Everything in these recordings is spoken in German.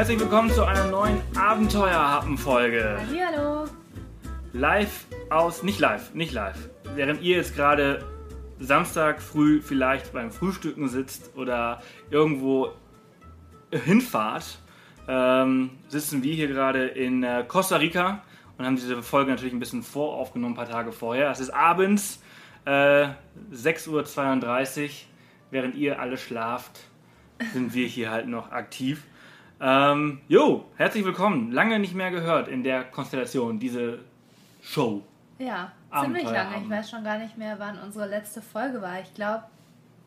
herzlich willkommen zu einer neuen Abenteuerhappen-Folge. Hallo. Live aus, nicht live, nicht live. Während ihr jetzt gerade Samstag früh vielleicht beim Frühstücken sitzt oder irgendwo hinfahrt, ähm, sitzen wir hier gerade in äh, Costa Rica und haben diese Folge natürlich ein bisschen voraufgenommen, ein paar Tage vorher. Es ist abends, äh, 6.32 Uhr, während ihr alle schlaft, sind wir hier halt noch aktiv. Ähm, jo, herzlich willkommen. Lange nicht mehr gehört in der Konstellation, diese Show. Ja, ziemlich lange. Ich weiß schon gar nicht mehr, wann unsere letzte Folge war. Ich glaube,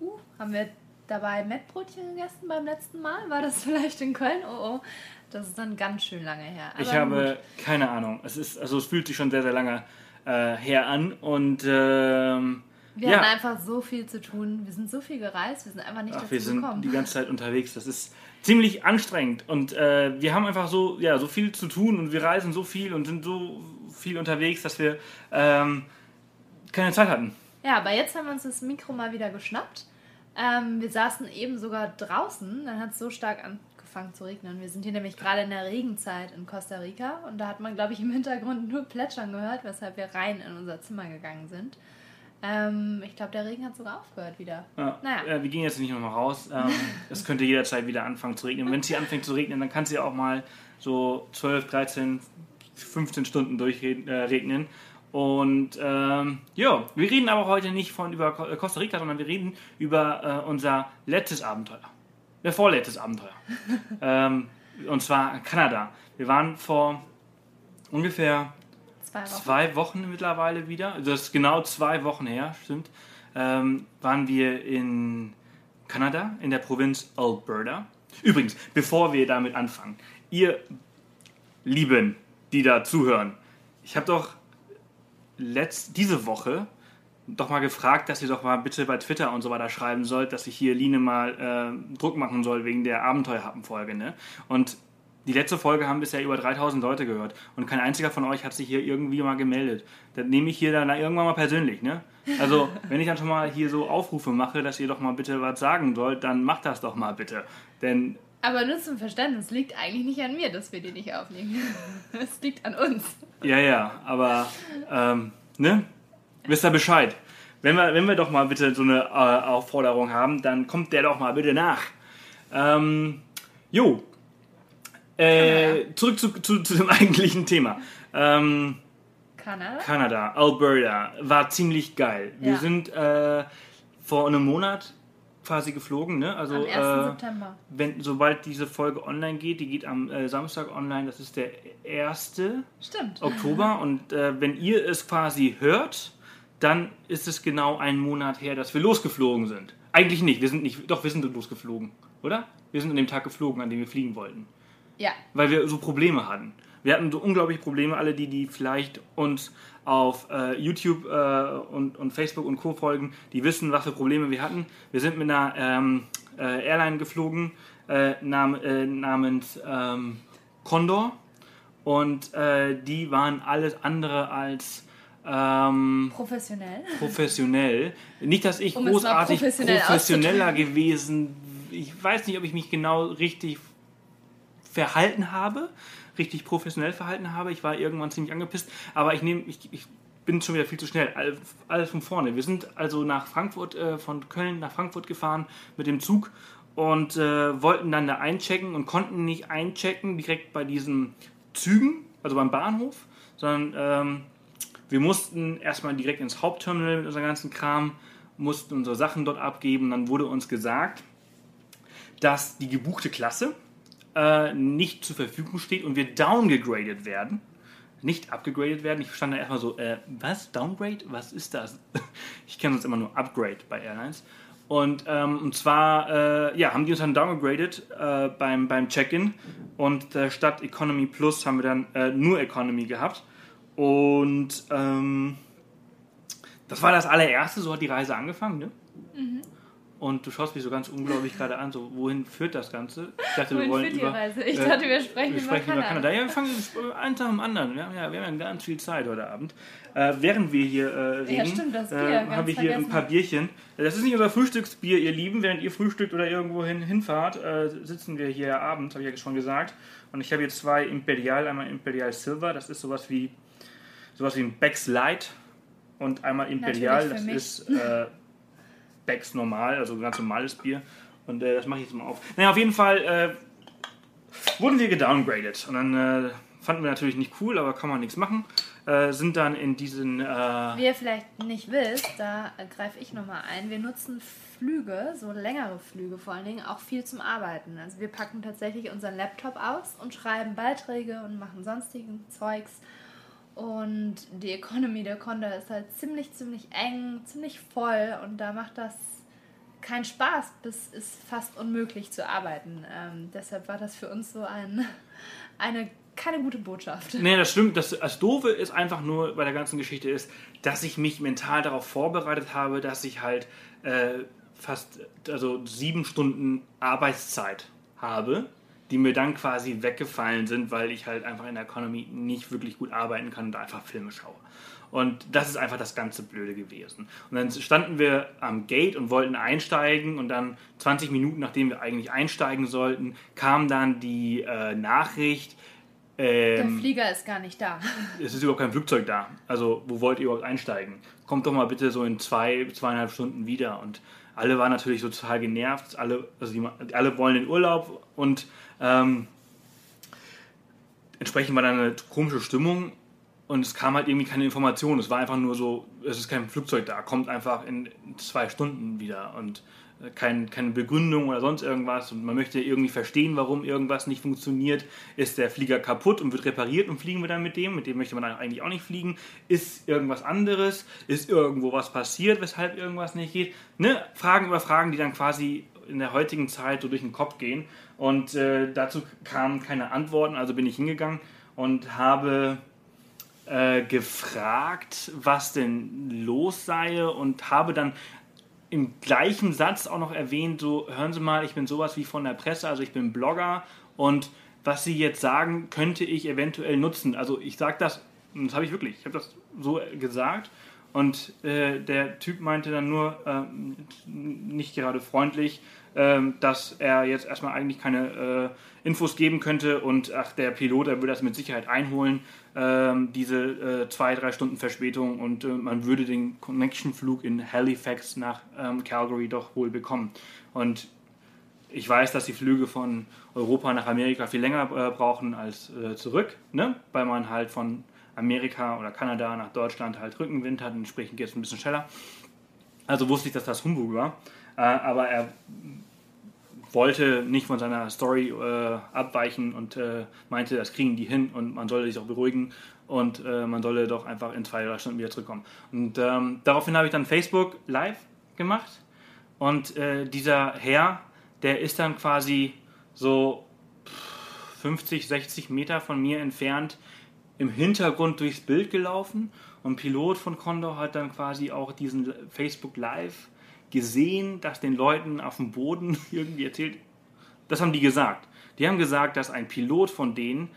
uh, haben wir dabei Mettbrötchen gegessen beim letzten Mal? War das vielleicht in Köln? Oh, oh. Das ist dann ganz schön lange her. Ich Aber habe keine Ahnung. Es ist, also es fühlt sich schon sehr, sehr lange äh, her an und ähm, Wir ja. hatten einfach so viel zu tun. Wir sind so viel gereist. Wir sind einfach nicht Ach, dazu wir sind gekommen. die ganze Zeit unterwegs. Das ist ziemlich anstrengend und äh, wir haben einfach so, ja, so viel zu tun und wir reisen so viel und sind so viel unterwegs, dass wir ähm, keine Zeit hatten. Ja, aber jetzt haben wir uns das Mikro mal wieder geschnappt. Ähm, wir saßen eben sogar draußen, dann hat es so stark angefangen zu regnen. Wir sind hier nämlich gerade in der Regenzeit in Costa Rica und da hat man, glaube ich, im Hintergrund nur Plätschern gehört, weshalb wir rein in unser Zimmer gegangen sind. Ähm, ich glaube, der Regen hat sogar aufgehört wieder. Ja, Naja. äh, wir gehen jetzt nicht nochmal raus. Ähm, es könnte jederzeit wieder anfangen zu regnen. Wenn es hier anfängt zu regnen, dann kann es ja auch mal so 12, 13, 15 Stunden durchregnen. Äh. Und ähm, ja, wir reden aber heute nicht von über äh, Costa Rica, sondern wir reden über äh, unser letztes Abenteuer. Äh, vorletztes Abenteuer. ähm, und zwar Kanada. Wir waren vor ungefähr Zwei Wochen. zwei Wochen mittlerweile wieder, also das ist genau zwei Wochen her, stimmt, ähm, waren wir in Kanada, in der Provinz Alberta. Übrigens, bevor wir damit anfangen, ihr Lieben, die da zuhören, ich habe doch letzt, diese Woche doch mal gefragt, dass ihr doch mal bitte bei Twitter und so weiter schreiben sollt, dass ich hier Line mal äh, Druck machen soll wegen der Abenteuerhappen-Folge. Ne? Und die letzte Folge haben bisher über 3000 Leute gehört und kein einziger von euch hat sich hier irgendwie mal gemeldet. Das nehme ich hier dann irgendwann mal persönlich. Ne? Also, wenn ich dann schon mal hier so Aufrufe mache, dass ihr doch mal bitte was sagen sollt, dann macht das doch mal bitte. Denn Aber nur zum Verständnis, liegt eigentlich nicht an mir, dass wir die nicht aufnehmen. Es liegt an uns. Ja, ja, aber, ähm, ne? Wisst ihr Bescheid? Wenn wir, wenn wir doch mal bitte so eine äh, Aufforderung haben, dann kommt der doch mal bitte nach. Ähm, jo. Äh, zurück zu, zu, zu dem eigentlichen Thema. Ähm, Kanada? Kanada, Alberta, war ziemlich geil. Wir Ja. sind äh, vor einem Monat quasi geflogen, ne? Also, Am 1. äh, September. wenn, sobald diese Folge online geht, die geht am äh, Samstag online, das ist der 1. Stimmt. Oktober und äh, wenn ihr es quasi hört, dann ist es genau ein Monat her, dass wir losgeflogen sind. Eigentlich nicht, wir sind nicht, doch wir sind losgeflogen, oder? Wir sind an dem Tag geflogen, an dem wir fliegen wollten, Ja. weil wir so Probleme hatten. Wir hatten so unglaublich Probleme, alle die, die vielleicht uns auf äh, YouTube äh, und, und Facebook und Co. folgen, die wissen, was für Probleme wir hatten. Wir sind mit einer ähm, äh, Airline geflogen äh, nam, äh, namens ähm, Condor und äh, die waren alles andere als ähm, Professionell. professionell. Nicht, dass ich Um großartig professionell professioneller gewesen. Ich weiß nicht, ob ich mich genau richtig verhalten habe, richtig professionell verhalten habe. Ich war irgendwann ziemlich angepisst, aber ich nehme, ich, ich bin schon wieder viel zu schnell. All- Alles von vorne. Wir sind also nach Frankfurt, äh, von Köln nach Frankfurt gefahren mit dem Zug und äh, wollten dann da einchecken und konnten nicht einchecken direkt bei diesen Zügen, also beim Bahnhof, sondern ähm, wir mussten erstmal direkt ins Hauptterminal mit unserem ganzen Kram, mussten unsere Sachen dort abgeben. Dann wurde uns gesagt, dass die gebuchte Klasse äh, nicht zur Verfügung steht und wir downgegradet werden. Nicht abgegradet werden. Ich stand da erstmal so, äh, was? Downgrade? Was ist das? Ich kenne uns immer nur Upgrade bei Airlines. Und, ähm, und zwar äh, ja, haben die uns dann downgegradet äh, beim, beim Check-in und äh, statt Economy Plus haben wir dann äh, nur Economy gehabt. Und ähm, das war das allererste, so hat die Reise angefangen. Ne? Und du schaust mich so ganz unglaublich gerade an, so wohin führt das Ganze? Ich dachte, Wohin wir wollen über? Ich äh, dachte, wir sprechen, wir sprechen über über Kanada. Kanada. Ja, wir fangen einen Tag am anderen. Wir haben ja, wir haben ja ganz viel Zeit heute Abend. Äh, während wir hier äh, reden, Ja, stimmt, Bier, äh, haben wir hier ein vergessen. paar Bierchen. Das ist nicht unser Frühstücksbier, ihr Lieben. Während ihr frühstückt oder irgendwo hin, hinfahrt, äh, sitzen wir hier abends, habe ich ja schon gesagt. Und ich habe hier zwei Imperial, einmal Imperial Silver, das ist sowas wie sowas wie ein Becks Light und einmal Imperial, das ist äh, Becks normal, also ganz normales Bier. Und äh, das mache ich jetzt mal auf. Naja, auf jeden Fall äh, wurden wir gedowngraded. Und dann äh, fanden wir natürlich nicht cool, aber kann man nichts machen. Äh, sind dann in diesen. Äh, Wie ihr vielleicht nicht wisst, da greife ich nochmal ein. Wir nutzen Flüge, so längere Flüge vor allen Dingen, auch viel zum Arbeiten. Also wir packen tatsächlich unseren Laptop aus und schreiben Beiträge und machen sonstigen Zeugs. Und die Economy der Condor ist halt ziemlich, ziemlich eng, ziemlich voll und da macht das keinen Spaß, bis ist fast unmöglich zu arbeiten. Ähm, deshalb war das für uns so ein, eine keine gute Botschaft. Nee, das stimmt. Das, das Doofe ist einfach nur bei der ganzen Geschichte ist, dass ich mich mental darauf vorbereitet habe, dass ich halt äh, fast also sieben Stunden Arbeitszeit habe, die mir dann quasi weggefallen sind, weil ich halt einfach in der Economy nicht wirklich gut arbeiten kann und einfach Filme schaue. Und das ist einfach das ganze Blöde gewesen. Und dann standen wir am Gate und wollten einsteigen und dann 20 Minuten nachdem wir eigentlich einsteigen sollten, kam dann die äh, Nachricht, Der ähm, Flieger ist gar nicht da. es ist überhaupt kein Flugzeug da. Also, wo wollt ihr überhaupt einsteigen? Kommt doch mal bitte so in zwei, zweieinhalb Stunden wieder. Und alle waren natürlich so total genervt. Alle, also die, alle wollen den Urlaub und ähm, entsprechend war da eine komische Stimmung und es kam halt irgendwie keine Information. Es war einfach nur so, es ist kein Flugzeug da, kommt einfach in zwei Stunden wieder und äh, kein, keine Begründung oder sonst irgendwas. Und man möchte irgendwie verstehen, warum irgendwas nicht funktioniert. Ist der Flieger kaputt und wird repariert und fliegen wir dann mit dem? Mit dem möchte man dann eigentlich auch nicht fliegen. Ist irgendwas anderes? Ist irgendwo was passiert, weshalb irgendwas nicht geht? Ne? Fragen über Fragen, die dann quasi in der heutigen Zeit so durch den Kopf gehen. Und äh, dazu kamen keine Antworten, also bin ich hingegangen und habe äh, gefragt, was denn los sei und habe dann im gleichen Satz auch noch erwähnt, so hören Sie mal, ich bin sowas wie von der Presse, also ich bin Blogger und was Sie jetzt sagen, könnte ich eventuell nutzen. Also ich sage das, das habe ich wirklich, ich habe das so gesagt und äh, der Typ meinte dann nur, ähm, nicht gerade freundlich, ähm, dass er jetzt erstmal eigentlich keine äh, Infos geben könnte und ach, der Pilot, der würde das mit Sicherheit einholen, ähm, diese äh, zwei, drei Stunden Verspätung und äh, man würde den Connection-Flug in Halifax nach ähm, Calgary doch wohl bekommen. Und ich weiß, dass die Flüge von Europa nach Amerika viel länger äh, brauchen als äh, zurück, ne? weil man halt von Amerika oder Kanada nach Deutschland halt Rückenwind hat, entsprechend geht es ein bisschen schneller. Also wusste ich, dass das Humbug war, aber er wollte nicht von seiner Story äh, abweichen und äh, meinte, das kriegen die hin und man solle sich auch beruhigen und äh, man solle doch einfach in zwei, drei Stunden wieder zurückkommen. Und ähm, daraufhin habe ich dann Facebook live gemacht und äh, dieser Herr, der ist dann quasi so 50, 60 Meter von mir entfernt im Hintergrund durchs Bild gelaufen und Pilot von Condor hat dann quasi auch diesen Facebook Live gesehen, dass den Leuten auf dem Boden irgendwie erzählt. Das haben die gesagt. Die haben gesagt, dass ein Pilot von denen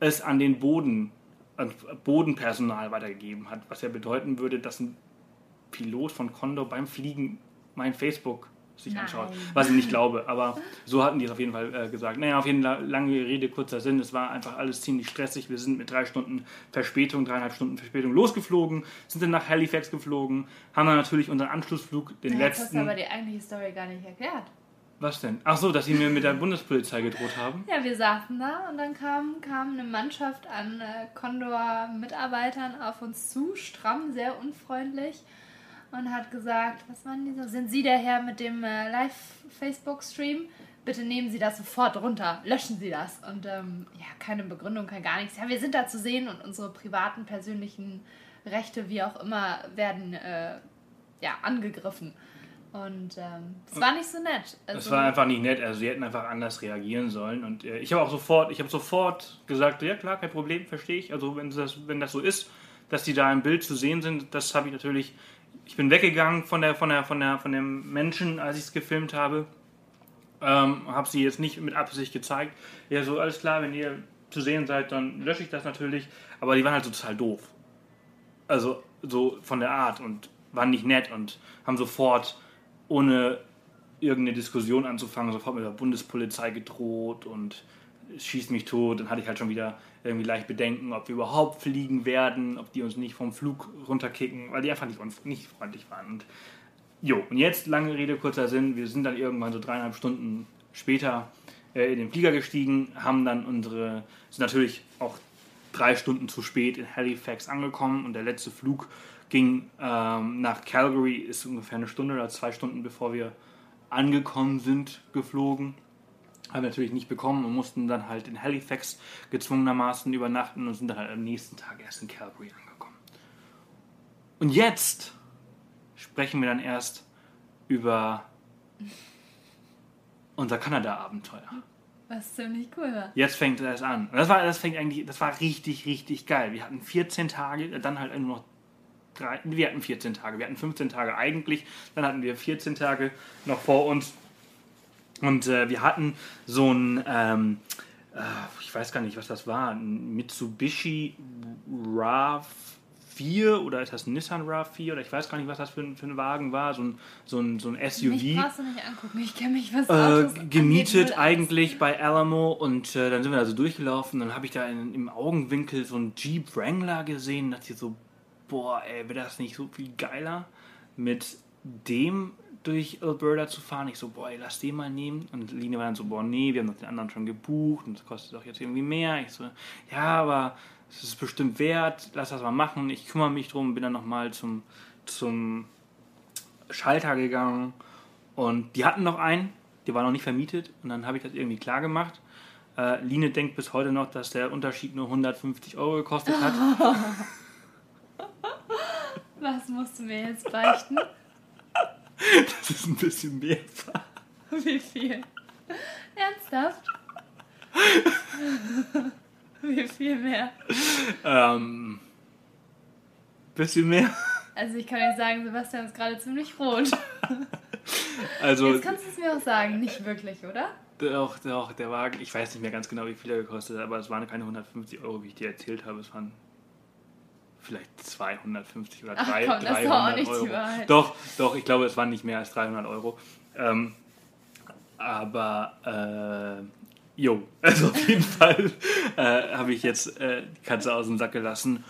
es an den Boden, an Bodenpersonal weitergegeben hat, was ja bedeuten würde, dass ein Pilot von Condor beim Fliegen mein Facebook sich Nein. anschaut. Was ich nicht glaube, aber so hatten die es auf jeden Fall äh, gesagt. Naja, auf jeden Fall lange Rede, kurzer Sinn. Es war einfach alles ziemlich stressig. Wir sind mit drei Stunden Verspätung, dreieinhalb Stunden Verspätung losgeflogen, sind dann nach Halifax geflogen, haben dann natürlich unseren Anschlussflug, den Jetzt hast du letzten. aber die eigentliche Story gar nicht erklärt. Was denn? Ach so, dass sie mir mit der Bundespolizei gedroht haben. Ja, wir saßen da und dann kam, kam eine Mannschaft an äh, Condor-Mitarbeitern auf uns zu, stramm, sehr unfreundlich und hat gesagt, was waren die so? Sind Sie der Herr mit dem äh, Live-Facebook-Stream? Bitte nehmen Sie das sofort runter, löschen Sie das. Und ähm, ja, keine Begründung, kein gar nichts. Ja, wir sind da zu sehen und unsere privaten, persönlichen Rechte, wie auch immer, werden äh, ja, angegriffen. Und ähm, es war nicht so nett. Also, Das war einfach nicht nett. Also sie hätten einfach anders reagieren sollen. Und äh, ich habe auch sofort, ich habe sofort gesagt, ja klar, kein Problem, verstehe ich. Also wenn das, wenn das so ist, dass die da im Bild zu sehen sind, das habe ich natürlich ich bin weggegangen von der, von der, von der, von dem Menschen, als ich es gefilmt habe. Ähm, habe sie jetzt nicht mit Absicht gezeigt. Ja, so alles klar, wenn ihr zu sehen seid, dann lösche ich das natürlich. Aber die waren halt so total doof. Also so von der Art und waren nicht nett und haben sofort, ohne irgendeine Diskussion anzufangen, sofort mit der Bundespolizei gedroht und schießt mich tot. Dann hatte ich halt schon wieder irgendwie leicht Bedenken, ob wir überhaupt fliegen werden, ob die uns nicht vom Flug runterkicken, weil die einfach nicht, nicht freundlich waren. Und jo, und jetzt, lange Rede, kurzer Sinn, wir sind dann irgendwann so dreieinhalb Stunden später äh, in den Flieger gestiegen, haben dann unsere, sind natürlich auch drei Stunden zu spät in Halifax angekommen und der letzte Flug ging ähm, nach Calgary, ist ungefähr eine Stunde oder zwei Stunden bevor wir angekommen sind, geflogen. Haben wir natürlich nicht bekommen und mussten dann halt in Halifax gezwungenermaßen übernachten und sind dann halt am nächsten Tag erst in Calgary angekommen. Und jetzt sprechen wir dann erst über unser Kanada-Abenteuer. Was ziemlich cool war. Jetzt fängt es an. Und das war, das fängt eigentlich, das war richtig, richtig geil. Wir hatten 14 Tage, dann halt nur noch drei, wir hatten 14 Tage, wir hatten 15 Tage eigentlich, dann hatten wir 14 Tage noch vor uns. Und äh, wir hatten so ein, ähm, äh, ich weiß gar nicht, was das war, ein Mitsubishi RAV4 oder ist das ein Nissan RAV4 oder ich weiß gar nicht, was das für ein, für ein Wagen war, so ein, so ein, so ein SUV. Mich brauchst du nicht angucken, ich kenne mich was Äh, Autos gemietet angeht, eigentlich bei Alamo und äh, dann sind wir da so durchgelaufen. Dann habe ich da in, im Augenwinkel so einen Jeep Wrangler gesehen und dachte so, boah, ey, wäre das nicht so viel geiler, mit dem durch Alberta zu fahren. Ich so, boah, ey, lass den mal nehmen. Und Line war dann so, boah, nee, wir haben doch den anderen schon gebucht und das kostet doch jetzt irgendwie mehr. Ich so, ja, aber es ist bestimmt wert, lass das mal machen. Ich kümmere mich drum, bin dann nochmal zum, zum Schalter gegangen und die hatten noch einen, der war noch nicht vermietet und dann habe ich das irgendwie klar gemacht. Äh, Line denkt bis heute noch, dass der Unterschied nur 150 Euro gekostet hat. Was musst du mir jetzt beichten? Das ist ein bisschen mehr. Wie viel? Ernsthaft? Wie viel mehr? Ähm, bisschen mehr. Also ich kann euch sagen, Sebastian ist gerade ziemlich rot. Also Jetzt kannst du es mir auch sagen, nicht wirklich, oder? doch, doch, der Wagen, ich weiß nicht mehr ganz genau, wie viel er gekostet hat, aber es waren keine 150 Euro, wie ich dir erzählt habe. Es waren vielleicht 250 oder Ach 3, komm, das ist doch 300 auch nicht Euro. Doch, doch, ich glaube, es waren nicht mehr als 300 Euro. Ähm, aber, äh, jo, also auf jeden Fall äh, habe ich jetzt äh, die Katze aus dem Sack gelassen.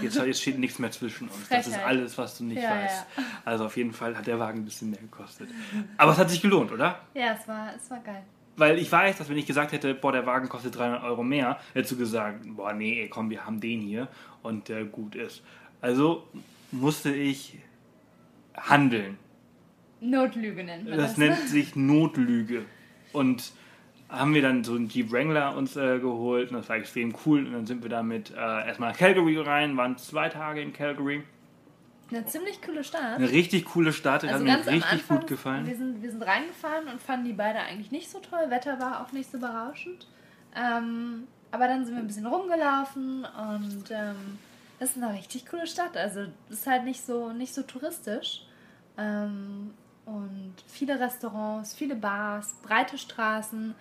Jetzt, jetzt steht nichts mehr zwischen uns. Das ist alles, was du nicht Ja, weißt. Also auf jeden Fall hat der Wagen ein bisschen mehr gekostet. Aber es hat sich gelohnt, oder? Ja, es war, es war geil. Weil ich weiß, dass wenn ich gesagt hätte, boah, der Wagen kostet 300 Euro mehr, hättest du gesagt, boah, nee, komm, wir haben den hier und der gut ist. Also musste ich handeln. Notlüge nennt man das. Das nennt sich Notlüge. Und haben wir dann so einen Jeep Wrangler uns äh, geholt und das war extrem cool. Und dann sind wir damit äh, erstmal nach Calgary rein, waren zwei Tage in Calgary. Eine ziemlich coole Stadt. Eine richtig coole Stadt, hat Also mir ganz am richtig Anfang, gut gefallen. Wir sind, wir sind reingefahren und fanden die beide eigentlich nicht so toll. Wetter war auch nicht so berauschend. Ähm, aber dann sind wir ein bisschen rumgelaufen und ähm, das ist eine richtig coole Stadt. Also es ist halt nicht so, nicht so touristisch. Ähm, und viele Restaurants, viele Bars, breite Straßen,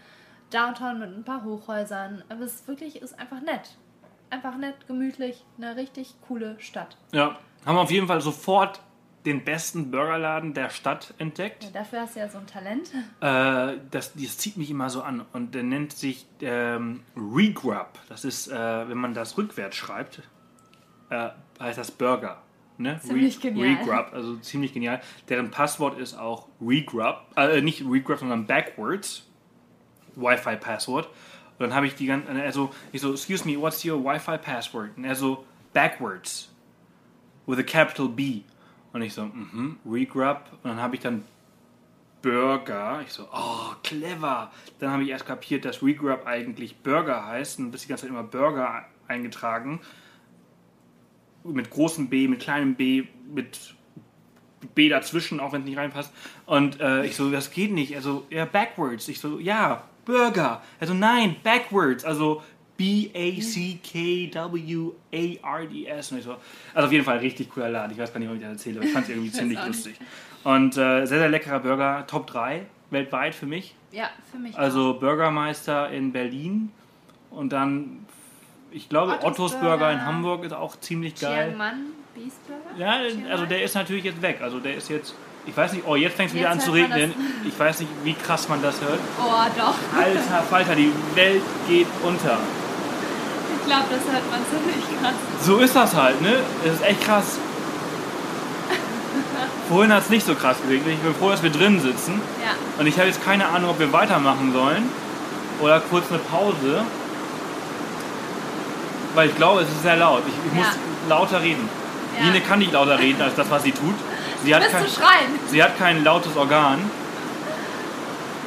Downtown mit ein paar Hochhäusern. Aber es ist wirklich ist einfach nett. Einfach nett, gemütlich, eine richtig coole Stadt. Ja, haben auf jeden Fall sofort den besten Burgerladen der Stadt entdeckt. Ja, dafür hast du ja so ein Talent. Äh, das, das zieht mich immer so an und der nennt sich ähm, Regrub. Das ist, äh, wenn man das rückwärts schreibt, äh, heißt das Burger. Ne? Ziemlich genial. Regrub, also ziemlich genial. Deren Passwort ist auch Regrub, äh, nicht Regrub, sondern Backwards. Wi-Fi-Passwort. Und dann habe ich die ganze, also ich so, excuse me, what's your Wi-Fi password? Und er so, backwards. With a capital B. Und ich so, mhm, Regrub. Und dann habe ich dann Burger. Ich so, oh, clever. Dann habe ich erst kapiert, dass Regrub eigentlich Burger heißt und bis die ganze Zeit immer Burger eingetragen. Mit großem B, mit kleinem B, mit B dazwischen, auch wenn es nicht reinpasst. Und äh, ich so, das geht nicht. Also, ja, backwards. Ich so, ja, Burger. Also, nein, backwards. Also, B-A-C-K-W-A-R-D-S. Und ich so, Also auf jeden Fall richtig cooler Laden. Ich weiß gar nicht, ob ich das erzähle, aber ich fand es irgendwie ziemlich auch lustig. Und äh, sehr, sehr leckerer Burger. Top 3 weltweit für mich. Ja, für mich Also Burgermeister in Berlin. Und dann, ich glaube, Ottos Ottos Burger Burger. in Hamburg ist auch ziemlich auch. geil. Chiang Man Beast Burger? Ja, Chiang also der ist natürlich jetzt weg. Also der ist jetzt, ich weiß nicht, oh, jetzt fängt es wieder an zu regnen. Ich weiß nicht, wie krass man das hört. Oh, doch. Alter Falter, die Welt geht unter. Ich glaube, das hört man ziemlich krass. So ist das halt, ne? Das ist echt krass. Vorhin hat es nicht so krass geregnet. Ich bin froh, dass wir drin sitzen. Ja. Und ich habe jetzt keine Ahnung, ob wir weitermachen sollen oder kurz eine Pause. Weil ich glaube, es ist sehr laut. Ich, ich muss Ja. lauter reden. Ja. Line kann nicht lauter reden als das, was sie tut. Sie hat, kein, sie hat kein lautes Organ.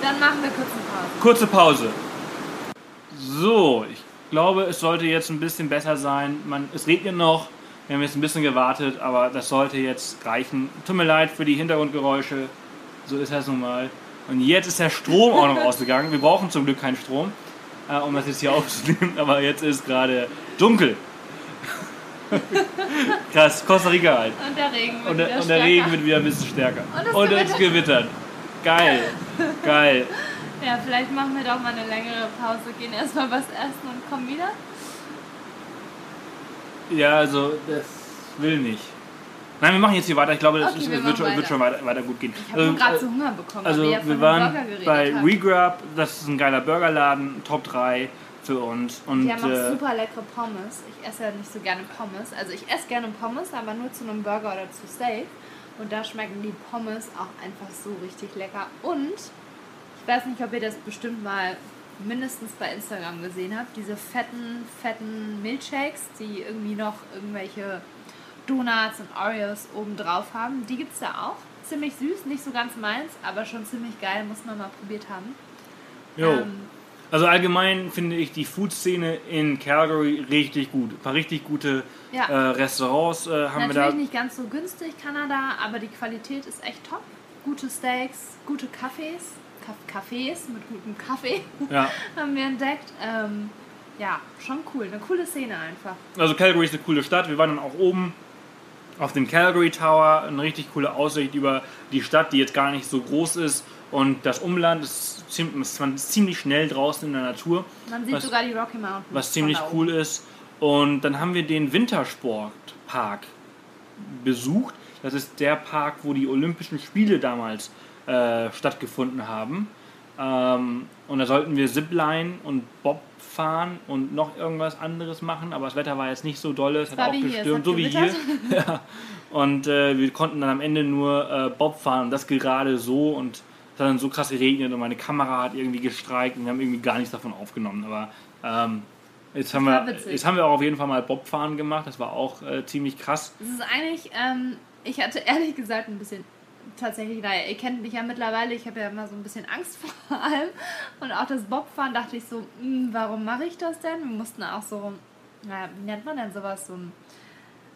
Dann machen wir kurz eine Pause. Kurze Pause. So, ich glaube, es sollte jetzt ein bisschen besser sein. Man, es regnet noch. Wir haben jetzt ein bisschen gewartet, aber das sollte jetzt reichen. Tut mir leid für die Hintergrundgeräusche. So ist das nun mal. Und jetzt ist der Strom auch noch ausgegangen. Wir brauchen zum Glück keinen Strom, äh, um das jetzt hier aufzunehmen. Aber jetzt ist gerade dunkel. Krass, Costa Rica halt. Und der Regen wird Und wieder der, und der stärker. Regen wird wieder ein bisschen stärker. Und es es gewittert. Geil. Geil. Ja, vielleicht machen wir doch mal eine längere Pause, gehen erstmal was essen und kommen wieder. Ja, also das will nicht. Nein, wir machen jetzt hier weiter. Ich glaube, das Okay, ist, wir wird, schon, wird schon weiter, weiter gut gehen. Ich habe nur gerade so Hunger bekommen, also weil wir ja wir waren bei haben. Regrub, das ist ein geiler Burgerladen, Top 3 für uns. Und Die haben auch äh, super leckere Pommes. Ich esse ja nicht so gerne Pommes. Also ich esse gerne Pommes, aber nur zu einem Burger oder zu Steak. Und da schmecken die Pommes auch einfach so richtig lecker. Und weiß nicht, ob ihr das bestimmt mal mindestens bei Instagram gesehen habt. Diese fetten, fetten Milkshakes, die irgendwie noch irgendwelche Donuts und Oreos oben drauf haben. Die gibt es da auch. Ziemlich süß, nicht so ganz meins, aber schon ziemlich geil, muss man mal probiert haben. jo. Ähm, Also allgemein finde ich die Food-Szene in Calgary richtig gut. Ein paar richtig gute Ja. äh, Restaurants äh, haben wir Natürlich da. nicht ganz so günstig, Kanada, aber die Qualität ist echt top. Gute Steaks, gute Kaffees, Kaff- Cafés mit gutem Kaffee Ja. haben wir entdeckt. Ähm, ja, schon cool. Eine coole Szene einfach. Also Calgary ist eine coole Stadt. Wir waren dann auch oben auf dem Calgary Tower. Eine richtig coole Aussicht über die Stadt, die jetzt gar nicht so groß ist. Und das Umland ist ziemlich, ist man ziemlich schnell draußen in der Natur, Man sieht Was- sogar die Rocky Mountains. was ziemlich cool ist. Und dann haben wir den Wintersportpark besucht. Das ist der Park, wo die Olympischen Spiele damals äh, stattgefunden haben. Ähm, und da sollten wir Zipline und Bob fahren und noch irgendwas anderes machen, aber das Wetter war jetzt nicht so dolle, es hat auch gestürmt, so wie hier. ja. Und äh, wir konnten dann am Ende nur äh, Bob fahren und das gerade so und es hat dann so krass geregnet und meine Kamera hat irgendwie gestreikt und wir haben irgendwie gar nichts davon aufgenommen. Aber ähm, jetzt, haben wir, witzig. jetzt haben wir auch auf jeden Fall mal Bobfahren gemacht, das war auch äh, ziemlich krass. Es ist eigentlich, ähm, ich hatte ehrlich gesagt ein bisschen, tatsächlich, naja, ihr kennt mich ja mittlerweile, ich habe ja immer so ein bisschen Angst vor allem. Und auch das Bobfahren dachte ich so, hm, warum mache ich das denn? Wir mussten auch so, naja, wie nennt man denn sowas, so ein,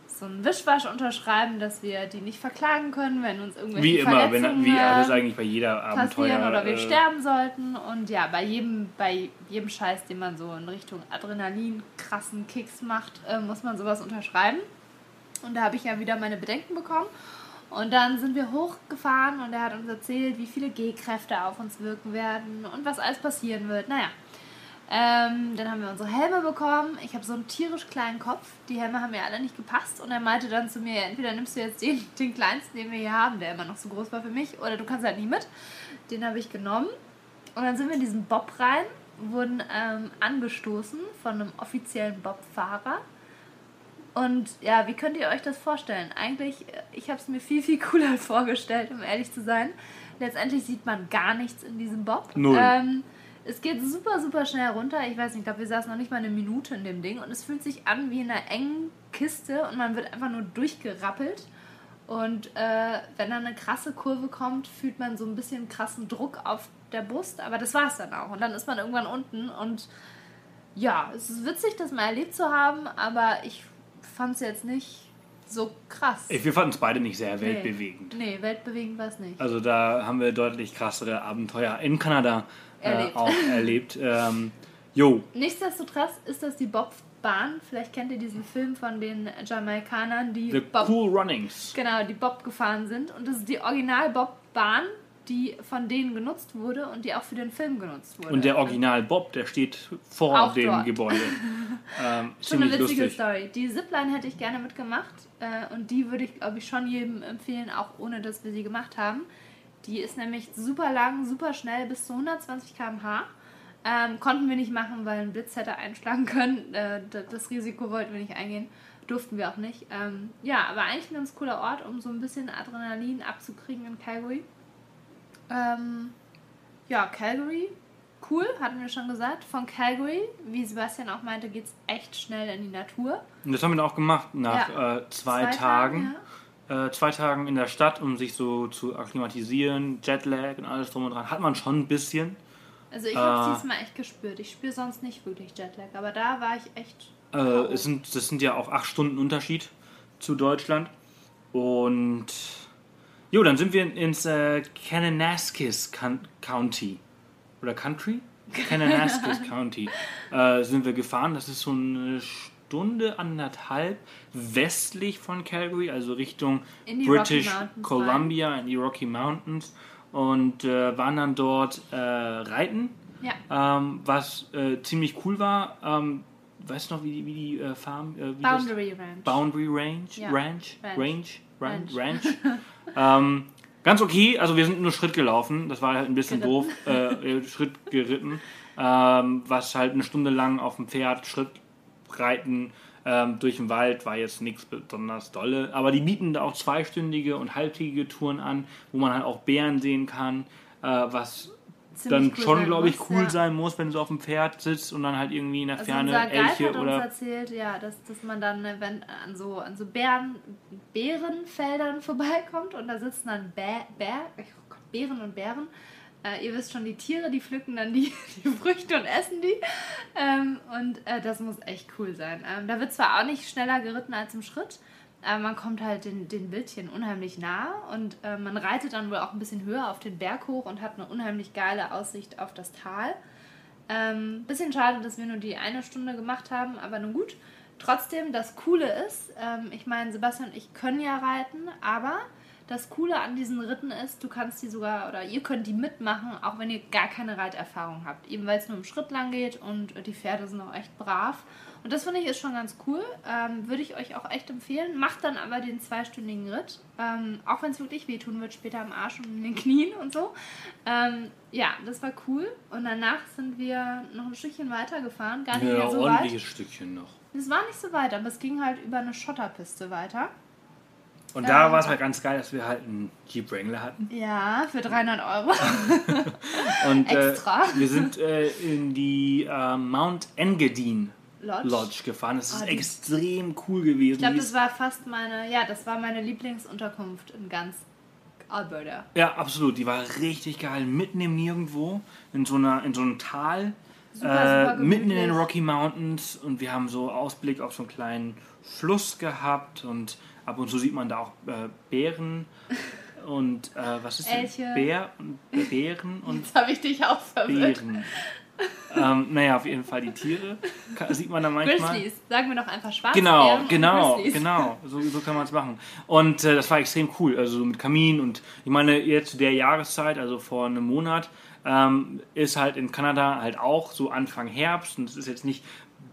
so ein Wischwasch unterschreiben, dass wir die nicht verklagen können, wenn uns irgendwelche Wie immer, wenn, Verletzungen wie ist äh, eigentlich bei jeder Abenteuer. passieren oder wir äh, sterben sollten. Und ja, bei jedem, bei jedem Scheiß, den man so in Richtung Adrenalin krassen Kicks macht, äh, muss man sowas unterschreiben. Und da habe ich ja wieder meine Bedenken bekommen. Und dann sind wir hochgefahren und er hat uns erzählt, wie viele G-Kräfte auf uns wirken werden und was alles passieren wird. Naja, ähm, dann haben wir unsere Helme bekommen. Ich habe so einen tierisch kleinen Kopf. Die Helme haben mir alle nicht gepasst. Und er meinte dann zu mir, entweder nimmst du jetzt den, den kleinsten, den wir hier haben, der immer noch so groß war für mich, oder du kannst halt nicht mit. Den habe ich genommen. Und dann sind wir in diesen Bob rein, wurden ähm, angestoßen von einem offiziellen Bob-Fahrer. Und ja, wie könnt ihr euch das vorstellen? Eigentlich, ich habe es mir viel, viel cooler vorgestellt, um ehrlich zu sein. Letztendlich sieht man gar nichts in diesem Bob. Null. Ähm, es geht super, super schnell runter. Ich weiß nicht, ich glaube, wir saßen noch nicht mal eine Minute in dem Ding. Und es fühlt sich an wie in einer engen Kiste und man wird einfach nur durchgerappelt. Und äh, wenn dann eine krasse Kurve kommt, fühlt man so ein bisschen krassen Druck auf der Brust. Aber das war es dann auch. Und dann ist man irgendwann unten. Und ja, es ist witzig, das mal erlebt zu haben. Aber ich fand es jetzt nicht so krass. Ich, wir fanden es beide nicht sehr weltbewegend. Nee, weltbewegend war es nicht. Also da haben wir deutlich krassere Abenteuer in Kanada äh, Erlebt. auch erlebt. Ähm, Jo. Nichtsdestotrotz ist das die Bobbahn. Vielleicht kennt ihr diesen Film von den Jamaikanern, die The Bob, Cool Runnings. genau, die Bob gefahren sind. Und das ist die Original-Bobbahn, die von denen genutzt wurde und die auch für den Film genutzt wurde. Und der Original Bob, der steht vor Auch dem dort. Gebäude. ähm, Schon eine witzige lustig. Story. Die Zipline hätte ich gerne mitgemacht äh, und die würde ich, glaube ich, schon jedem empfehlen, auch ohne dass wir sie gemacht haben. Die ist nämlich super lang, super schnell, bis zu 120 km/h. Ähm, konnten wir nicht machen, weil ein Blitz hätte einschlagen können. Äh, das Risiko wollten wir nicht eingehen. Durften wir auch nicht. Ähm, ja, aber eigentlich ein ganz cooler Ort, um so ein bisschen Adrenalin abzukriegen in Calgary. Ähm, ja, Calgary, cool, hatten wir schon gesagt. Von Calgary, wie Sebastian auch meinte, geht es echt schnell in die Natur. Und das haben wir dann auch gemacht nach äh, zwei, Tagen. Äh, zwei Tagen in der Stadt, um sich so zu akklimatisieren, Jetlag und alles drum und dran. Hat man schon ein bisschen. Also ich habe Äh, es diesmal echt gespürt. Ich spüre sonst nicht wirklich Jetlag, aber da war ich echt. Äh, es sind, das sind ja auch acht Stunden Unterschied zu Deutschland. Und jo, dann sind wir ins äh, Kananaskis Coun- County. Oder Country? Kananaskis County. Äh, sind wir gefahren. Das ist so eine Stunde, anderthalb westlich von Calgary, also Richtung British Columbia, in die Rocky Mountains. Und äh, waren dann dort äh, reiten Ja, ähm, was äh, ziemlich cool war. Ähm, weißt du noch, wie die, wie die äh, Farm. Äh, wie das- Boundary Ranch. Boundary Range? Ja. Ranch? Ranch. Range? Ranch? Ranch. Ähm, ganz okay, also wir sind nur Schritt gelaufen. Das war halt ein bisschen Geritten. doof. Äh, äh, Schritt geritten. Ähm, was halt eine Stunde lang auf dem Pferd Schritt reiten ähm, durch den Wald war jetzt nichts besonders dolle. Aber die bieten da auch zweistündige und halbtägige Touren an, wo man halt auch Bären sehen kann, äh, was dann cool schon, glaube ich, muss, cool ja. sein muss, wenn du so auf dem Pferd sitzt und dann halt irgendwie in der Also Ferne Elche hat uns oder. erzählt, ja, dass, dass man dann äh, wenn, an so, an so Bären, Bärenfeldern vorbeikommt und da sitzen dann Bä Bär, oh Gott, Bären und Bären. Äh, ihr wisst schon, die Tiere, die pflücken dann die, die Früchte und essen die. Ähm, und äh, das muss echt cool sein. Ähm, da wird zwar auch nicht schneller geritten als im Schritt, aber man kommt halt den, den Wildchen unheimlich nah und äh, man reitet dann wohl auch ein bisschen höher auf den Berg hoch und hat eine unheimlich geile Aussicht auf das Tal. Ähm, bisschen schade, dass wir nur die eine Stunde gemacht haben, aber nun gut. Trotzdem, das Coole ist, ähm, ich meine, Sebastian und ich können ja reiten, aber das Coole an diesen Ritten ist, du kannst die sogar, oder ihr könnt die mitmachen, auch wenn ihr gar keine Reiterfahrung habt. Eben weil es nur im Schritt lang geht und die Pferde sind auch echt brav. Und das finde ich ist schon ganz cool. Ähm, Würde ich euch auch echt empfehlen. Macht dann aber den zweistündigen Ritt. Ähm, auch wenn es wirklich wehtun wird, später am Arsch und in den Knien und so. Ähm, ja, das war cool. Und danach sind wir noch ein Stückchen weiter gefahren. Gar nicht Ja, mehr so ordentliches weit. Stückchen noch. Es war nicht so weit, aber es ging halt über eine Schotterpiste weiter. Und da Ähm, war es halt ganz geil, dass wir halt einen Jeep Wrangler hatten. Ja, für 300 Euro. Und Extra. Äh, wir sind äh, in die äh, Mount Engadine Lodge. Lodge gefahren. Das ist die- extrem cool gewesen. Ich glaube, das war fast meine, ja, das war meine Lieblingsunterkunft in ganz Alberta. ja, absolut. Die war richtig geil. Mitten im Nirgendwo. In so, einer, in so einem Tal. Super, äh, super mitten in den. Rocky Mountains. Und wir haben so Ausblick auf so einen kleinen Fluss gehabt. Und ab und zu sieht man da auch äh, Bären. Und äh, was ist Elche. denn? Bär und Bären und Jetzt habe ich dich auch verwirrt. Bären. Ähm, naja, auf jeden Fall die Tiere sieht man da manchmal. Grizzlies. Sagen wir doch einfach Schwarzbären Genau, genau, genau. So, so kann man es machen. Und äh, das war extrem cool. Also so mit Kamin und ich meine, jetzt zu der Jahreszeit, also vor einem Monat, ähm, ist halt in Kanada halt auch so Anfang Herbst und es ist jetzt nicht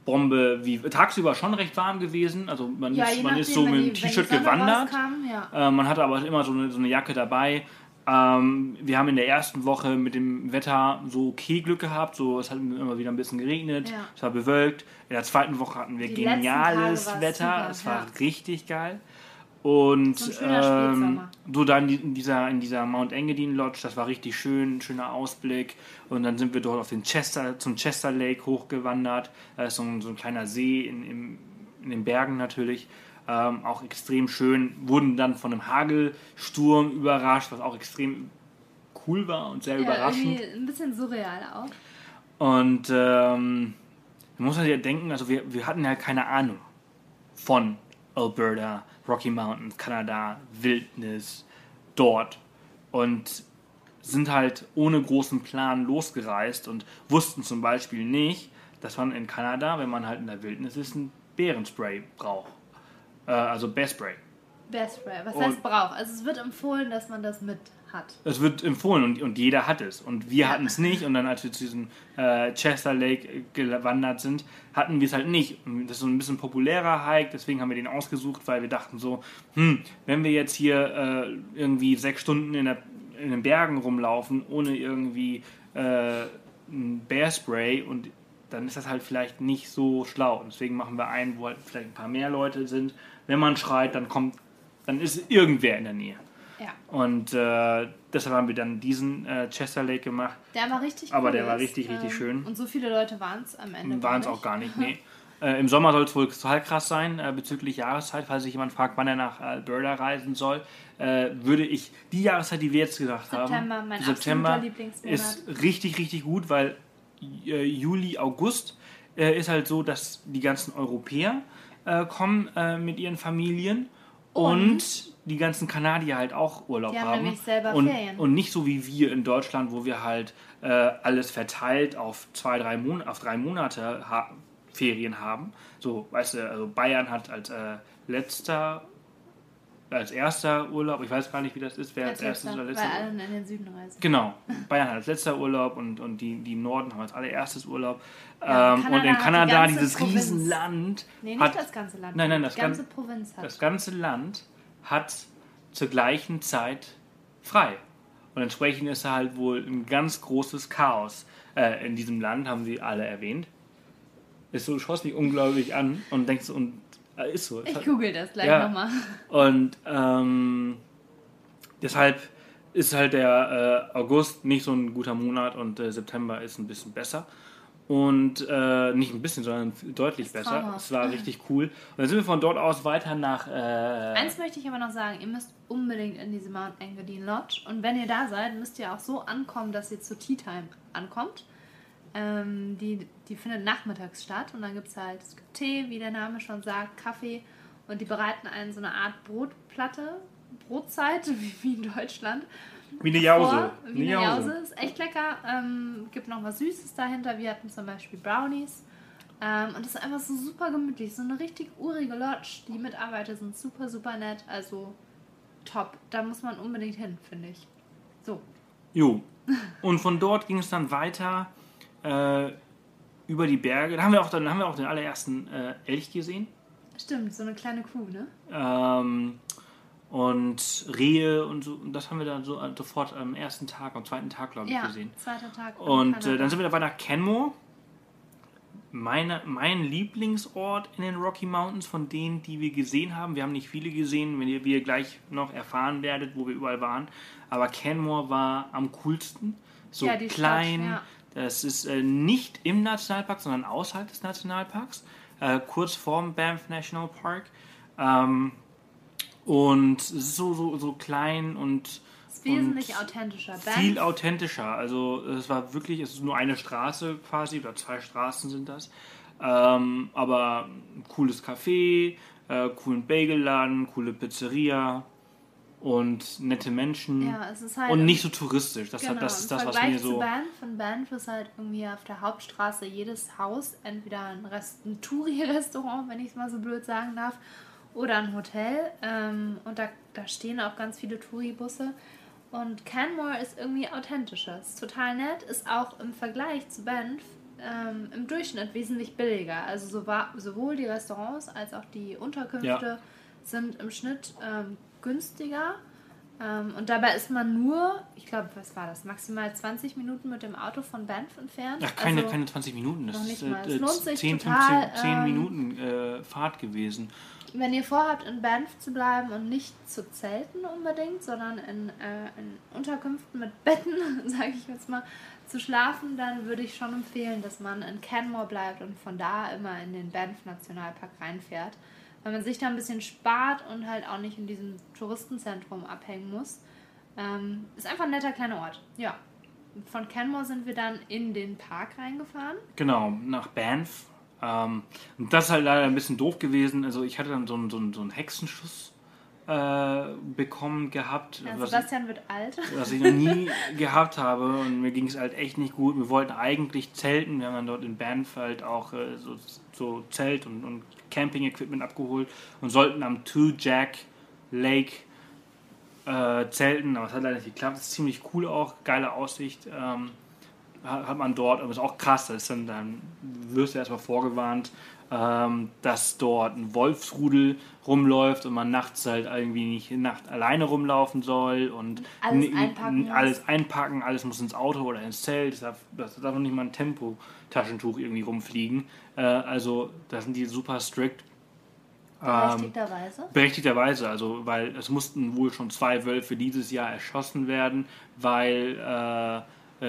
Bombe wie tagsüber schon recht warm gewesen. Also man Ja, ist, man nachdem, ist so mit dem T-Shirt gewandert. rauskam, ja. Äh, man hatte aber immer so eine, so eine Jacke dabei. Ähm, wir haben in der ersten Woche mit dem Wetter so okay Glück gehabt. So, es hat immer wieder ein bisschen geregnet, Ja. es war bewölkt. In der zweiten Woche hatten wir Die geniales Wetter. super, es war ja. richtig geil. Und So ähm, so dann in dieser, in dieser Mount Engadine Lodge, das war richtig schön, schöner Ausblick. Und dann sind wir dort auf den Chester, zum Chester Lake hochgewandert. Da ist so ein, so ein kleiner See in, im, in den Bergen natürlich. Ähm, auch extrem schön. Wurden dann von einem Hagelsturm überrascht, was auch extrem cool war und sehr Ja, überraschend. ein bisschen surreal auch. Und ähm, man muss halt ja denken, also wir, wir hatten ja keine Ahnung von Alberta, Rocky Mountains, Kanada, Wildnis, dort. Und sind halt ohne großen Plan losgereist und wussten zum Beispiel nicht, dass man in Kanada, wenn man halt in der Wildnis ist, ein Bärenspray braucht. Äh, also Bearspray. Bearspray. Was Und- heißt braucht? Also es wird empfohlen, dass man das mit hat. Es wird empfohlen und, und jeder hat es. Und wir Ja. hatten es nicht. Und dann, als wir zu diesem äh, Chester Lake gewandert sind, hatten wir es halt nicht. Und das ist so ein bisschen populärer Hike, deswegen haben wir den ausgesucht, weil wir dachten so, hm, wenn wir jetzt hier äh, irgendwie sechs Stunden in, der, in den Bergen rumlaufen, ohne irgendwie äh, ein Bearspray und dann ist das halt vielleicht nicht so schlau. Und deswegen machen wir einen, wo halt vielleicht ein paar mehr Leute sind. Wenn man schreit, dann kommt, dann ist irgendwer in der Nähe. Ja. Und äh, deshalb haben wir dann diesen äh, Chester Lake gemacht. Der war richtig Aber cool der war richtig, richtig schön. Und so viele Leute waren es am Ende. Waren es auch gar nicht, nee. Äh, Im Sommer soll es wohl total krass sein äh, bezüglich Jahreszeit. Falls sich jemand fragt, wann er nach Alberta reisen soll, äh, würde ich die Jahreszeit, die wir jetzt gesagt September, haben, mein September ist richtig, richtig gut, weil äh, Juli, August ist halt so, dass die ganzen Europäer äh, kommen äh, mit ihren Familien und, Und? die ganzen Kanadier halt auch Urlaub Die haben haben. nämlich selber und, Ferien. und nicht so wie wir in Deutschland, wo wir halt äh, alles verteilt auf zwei, drei Monate, auf drei Monate ha Ferien haben. So, weißt du, also Bayern hat als äh, letzter, als erster Urlaub, ich weiß gar nicht, wie das ist, wer als, Als erstes letzter, oder weil letzter alle in den Süden reisen. Genau, Bayern hat als letzter Urlaub und, und die, die im Norden haben als allererstes Urlaub. Ja, ähm, und in die Kanada, ganze dieses Provinz. Riesenland, Nee, nicht hat, das ganze Land. Nein, nein, das Die ganze gan- Provinz hat. das ganze Land hat zur gleichen Zeit frei. Und entsprechend ist da halt wohl ein ganz großes Chaos äh, in diesem Land, haben sie alle erwähnt. Ist so, schaust mich unglaublich an und denkst, so, und ist so. Ich hat- google das gleich Ja. nochmal. und ähm, deshalb ist halt der äh, August nicht so ein guter Monat und äh, September ist ein bisschen besser. Und äh, nicht ein bisschen, sondern deutlich besser. Es war richtig cool. Und dann sind wir von dort aus weiter nach. Äh, Eins möchte ich aber noch sagen, ihr müsst unbedingt in diese Mount Engadine Lodge. Und wenn ihr da seid, müsst ihr auch so ankommen, dass ihr zur Tea Time ankommt. Ähm, die, die findet nachmittags statt und dann gibt es halt es gibt Tee, wie der Name schon sagt, Kaffee und die bereiten einen so eine Art Brotplatte, Brotzeit, wie, wie in Deutschland. wie eine Jause. vor, wie eine Jause. Jause. Ist echt lecker. Ähm, gibt noch was Süßes dahinter. Wir hatten zum Beispiel Brownies. Ähm, und das ist einfach so super gemütlich. So eine richtig urige Lodge. Die Mitarbeiter sind super, super nett. Also top. Da muss man unbedingt hin, finde ich. So. Jo. Und von dort ging es dann weiter äh, über die Berge. Da haben wir auch, dann haben wir auch den allerersten äh, Elch gesehen. Stimmt, so eine kleine Kuh, ne? Ähm, und Rehe und so. Und das haben wir dann so äh, sofort am ersten Tag, am zweiten Tag, glaube ich, Ja, gesehen. zweiter Tag. Und äh, dann sind wir dabei nach Kenmore. Meine, mein Lieblingsort in den Rocky Mountains von denen, die wir gesehen haben. Wir haben nicht viele gesehen, wenn ihr, wie ihr gleich noch erfahren werdet, wo wir überall waren. Aber Kenmore war am coolsten. So Ja, die Stadt, klein. ja. Das ist äh, nicht im Nationalpark, sondern außerhalb des Nationalparks. Äh, kurz vorm Banff National Park. Ähm, und es ist so, so, so klein und wesentlich authentischer. viel Banff, authentischer. Also es war wirklich, es ist nur eine Straße quasi, oder zwei Straßen sind das. Ähm, aber ein cooles Café, äh, coolen Bagelladen, coole Pizzeria und nette Menschen. ja, es ist halt und nicht so touristisch. Das, Genau, hat, das ist das, was Vergleich mir zu so. Banff, von Banff ist halt irgendwie auf der Hauptstraße jedes Haus entweder ein, Rest, ein Touri-Restaurant, wenn ich es mal so blöd sagen darf, oder ein Hotel. Ähm, und da, da stehen auch ganz viele Touri-Busse. Und Canmore ist irgendwie authentischer. Ist total nett, ist auch im Vergleich zu Banff ähm, im Durchschnitt wesentlich billiger. Also sowohl die Restaurants als auch die Unterkünfte Ja. sind im Schnitt ähm, günstiger. Ähm, und dabei ist man nur, ich glaube, was war das, maximal 20 Minuten mit dem Auto von Banff entfernt. Ach, keine, also, keine 20 Minuten. Das noch nicht ist mal. Es äh, lohnt sich 10, total, 15, 10 ähm, Minuten äh, Fahrt gewesen. Wenn ihr vorhabt, in Banff zu bleiben und nicht zu zelten unbedingt, sondern in, äh, in Unterkünften mit Betten, sage ich jetzt mal, zu schlafen, dann würde ich schon empfehlen, dass man in Canmore bleibt und von da immer in den Banff Nationalpark reinfährt. Weil man sich da ein bisschen spart und halt auch nicht in diesem Touristenzentrum abhängen muss. Ähm, ist einfach ein netter kleiner Ort. Ja. Von Canmore sind wir dann in den Park reingefahren. Genau, nach Banff. Ähm, und das ist halt leider ein bisschen doof gewesen. Also ich hatte dann so einen, so einen, so einen Hexenschuss. äh, bekommen gehabt. Ja, Sebastian wird alt. was ich noch nie gehabt habe und mir ging es halt echt nicht gut. Wir wollten eigentlich zelten. Wir haben dann dort in Banff halt auch äh, so, so Zelt und, und Camping-Equipment abgeholt und sollten am Two Jack Lake äh, zelten, aber es hat leider nicht geklappt. Es ist ziemlich cool auch, geile Aussicht. Ähm, hat, man dort, aber ist auch krass, das ist dann, dann wirst du erstmal vorgewarnt, ähm, dass dort ein Wolfsrudel rumläuft und man nachts halt irgendwie nicht Nacht alleine rumlaufen soll und Alles einpacken alles einpacken, alles muss ins Auto oder ins Zelt, es darf, das darf noch nicht mal ein Tempo-Taschentuch irgendwie rumfliegen. Äh, also da sind die super strikt. Ähm, Berechtigterweise. Berechtigterweise, also weil es mussten wohl schon zwei Wölfe dieses Jahr erschossen werden, weil äh,